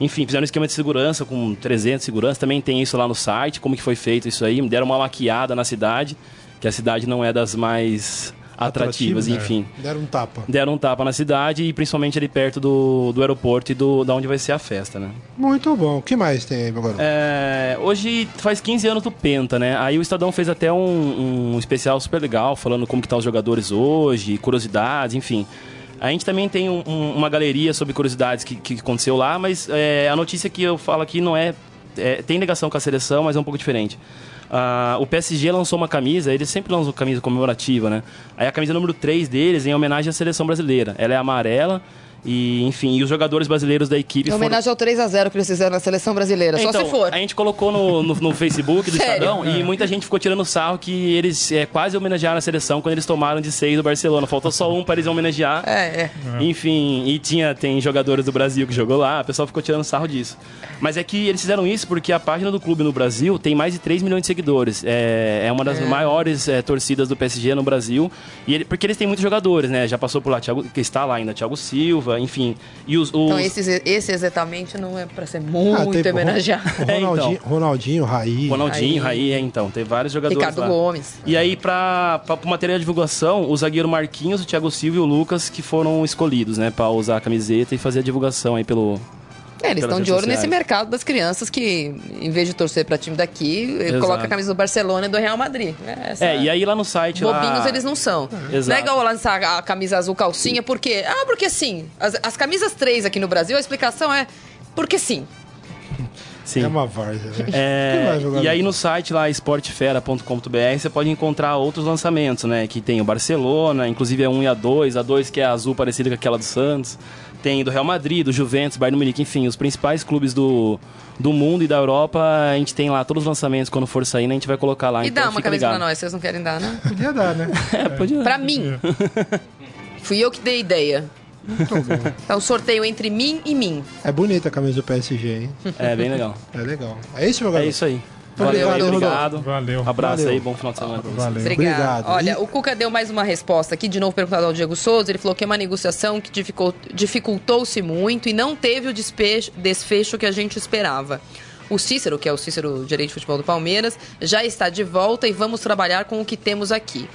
Speaker 6: Enfim, fizeram um esquema de segurança com 300 segurança. Também tem isso lá no site, como que foi feito isso aí. Me deram uma maquiada na cidade, que a cidade não é das mais atrativas,
Speaker 2: Atrativo,
Speaker 6: enfim.
Speaker 2: Deram um tapa.
Speaker 6: Deram um tapa na cidade e principalmente ali perto do, do aeroporto e do, da onde vai ser a festa, né?
Speaker 2: Muito bom. O que mais tem aí, garoto?
Speaker 6: É, hoje faz 15 anos do Penta, né? Aí o Estadão fez até um, um especial super legal, falando como que tá os jogadores hoje, curiosidades, enfim. A gente também tem um- um- uma galeria sobre curiosidades que, que aconteceu lá, mas é, a notícia que eu falo aqui não é, é- Tem ligação com a seleção, mas é um pouco diferente. Ah, o PSG lançou uma camisa, eles sempre lançam camisa comemorativa, né? Aí a camisa número 3 deles é em homenagem à seleção brasileira. Ela é amarela e, enfim, e os jogadores brasileiros da equipe
Speaker 3: Em
Speaker 6: foram...
Speaker 3: homenagem ao 3x0 que eles fizeram na seleção brasileira, só
Speaker 6: Então,
Speaker 3: se for.
Speaker 6: A gente colocou no, no, no Facebook do? Estadão e muita gente ficou tirando sarro que eles é, quase homenagearam a seleção quando eles tomaram de 6 do Barcelona. Faltou só um para eles homenagear.
Speaker 3: É, é.
Speaker 6: Enfim, e tinha, tem jogadores do Brasil que jogou lá, o pessoal ficou tirando sarro disso. Mas é que eles fizeram isso porque a página do clube no Brasil tem mais de 3 milhões de seguidores. É, é uma das maiores é, torcidas do PSG no Brasil. E ele- porque eles têm muitos jogadores, né? Já passou por lá, Thiago, que está lá ainda, Thiago Silva, enfim. E os, os-
Speaker 3: Então esse, esse exatamente não é pra ser muito
Speaker 2: Ah,
Speaker 3: homenageado.
Speaker 2: O Ronaldinho,
Speaker 6: É, então.
Speaker 2: Ronaldinho, Raí.
Speaker 6: Ronaldinho,
Speaker 3: Aí-
Speaker 6: Raí, é, então, tem vários jogadores
Speaker 3: Ricardo
Speaker 6: lá.
Speaker 3: Gomes.
Speaker 6: E aí, pra, pro material de divulgação, o zagueiro Marquinhos, o Thiago Silva e o Lucas que foram escolhidos, né? Pra usar a camiseta e fazer a divulgação aí pelo...
Speaker 3: É, eles estão de olho nesse mercado das crianças que, em vez de torcer pra time daqui, ele
Speaker 6: Exato.
Speaker 3: coloca a camisa do Barcelona e do Real Madrid. É, essa-
Speaker 6: É, e aí lá no site
Speaker 3: Bobinhos
Speaker 6: lá...
Speaker 3: eles não são.
Speaker 6: Exato.
Speaker 3: Não é igual lançar a camisa azul calcinha, por quê? Ah, porque sim. As, as camisas 3 aqui no Brasil, a explicação é porque sim.
Speaker 6: Sim.
Speaker 2: É uma várzea, velho.
Speaker 6: É, e aí no site lá, esportefera.com.br, você pode encontrar outros lançamentos, né? Que tem o Barcelona, inclusive a 1 e a 2, a 2 que é azul parecida com aquela do Santos. Tem do Real Madrid, do Juventus, Bayern Munique, enfim, os principais clubes do, do mundo e da Europa, a gente tem lá todos os lançamentos, quando for saindo a gente vai colocar lá.
Speaker 3: e
Speaker 6: então
Speaker 3: dá uma
Speaker 6: fica
Speaker 3: camisa
Speaker 6: ligado.
Speaker 3: pra nós, vocês não querem dar, né?
Speaker 2: Podia dar, né?
Speaker 6: É, pode
Speaker 3: Pra mim. Fui eu que dei ideia. É um sorteio entre mim e mim.
Speaker 2: É bonita a camisa do PSG, hein?
Speaker 6: É, bem legal.
Speaker 2: É legal. É isso, meu
Speaker 6: É
Speaker 2: garoto?
Speaker 6: isso aí.
Speaker 2: Valeu,
Speaker 6: obrigado.
Speaker 5: Valeu.
Speaker 6: Abraço
Speaker 2: Valeu.
Speaker 6: aí, bom final de semana pra vocês.
Speaker 5: Valeu.
Speaker 2: Obrigado.
Speaker 3: Olha,
Speaker 2: E-
Speaker 3: o Cuca deu mais uma resposta aqui, de novo perguntado ao Diego Souza. Ele falou que é uma negociação que dificul- dificultou-se muito e não teve o despecho- desfecho que a gente esperava. O Cícero, que é o Cícero gerente de futebol do Palmeiras, já está de volta e vamos trabalhar com o que temos aqui.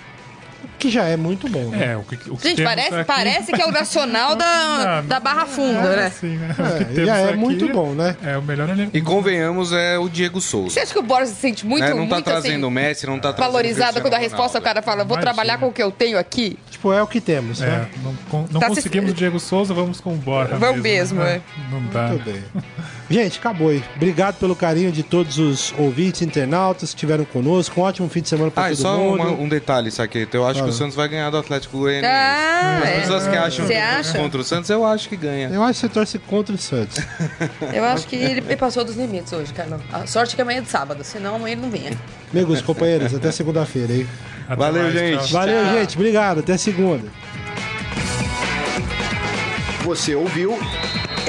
Speaker 2: Que já é muito bom, né?
Speaker 5: É, o que, o que
Speaker 3: Gente,
Speaker 5: temos
Speaker 3: parece,
Speaker 5: aqui-
Speaker 3: parece que é o nacional da,
Speaker 5: Não,
Speaker 3: da Barra Funda,
Speaker 5: É,
Speaker 3: né?
Speaker 5: sim, né?
Speaker 2: É,
Speaker 5: O
Speaker 2: já é
Speaker 5: aqui
Speaker 2: muito bom, né?
Speaker 5: É o melhor elenco.
Speaker 4: E convenhamos, é o Diego Souza.
Speaker 3: Você acha que o Boris se sente muito,
Speaker 4: né? Não tá
Speaker 3: muito
Speaker 4: trazendo o
Speaker 3: assim,
Speaker 4: Messi, não tá trazendo
Speaker 3: valorizado
Speaker 4: o
Speaker 3: quando a resposta o cara fala, vou
Speaker 5: Imagina.
Speaker 3: trabalhar com o que eu tenho aqui?
Speaker 2: Tipo, é o que temos,
Speaker 5: É,
Speaker 2: né?
Speaker 5: não, não
Speaker 3: Tá se-
Speaker 5: conseguimos o Diego Souza, vamos com o Borja.
Speaker 3: Vamos mesmo,
Speaker 5: né?
Speaker 3: é.
Speaker 5: Não dá.
Speaker 2: Muito bem. Gente, acabou aí. Obrigado pelo carinho de todos os ouvintes, internautas que estiveram conosco. Um ótimo fim de semana pra
Speaker 4: Ah, e
Speaker 2: todo
Speaker 4: só
Speaker 2: mundo.
Speaker 4: uma- um detalhe, Saqueta. Eu acho que o Santos vai ganhar do Atlético Goianiense.
Speaker 3: Ah,
Speaker 4: As
Speaker 3: é.
Speaker 4: pessoas que acham
Speaker 3: Você
Speaker 4: que
Speaker 3: acha?
Speaker 4: contra o Santos, eu acho que ganha.
Speaker 2: Eu acho que você torce contra o Santos.
Speaker 3: Eu acho que ele passou dos limites hoje, Carlão. A sorte é que amanhã é de sábado, senão amanhã ele não vinha.
Speaker 2: Amigos, companheiros, até segunda-feira, hein?
Speaker 5: Até
Speaker 4: Valeu,
Speaker 5: mais,
Speaker 4: gente.
Speaker 5: tchau.
Speaker 2: Valeu, gente. Obrigado. Até segunda.
Speaker 1: Você ouviu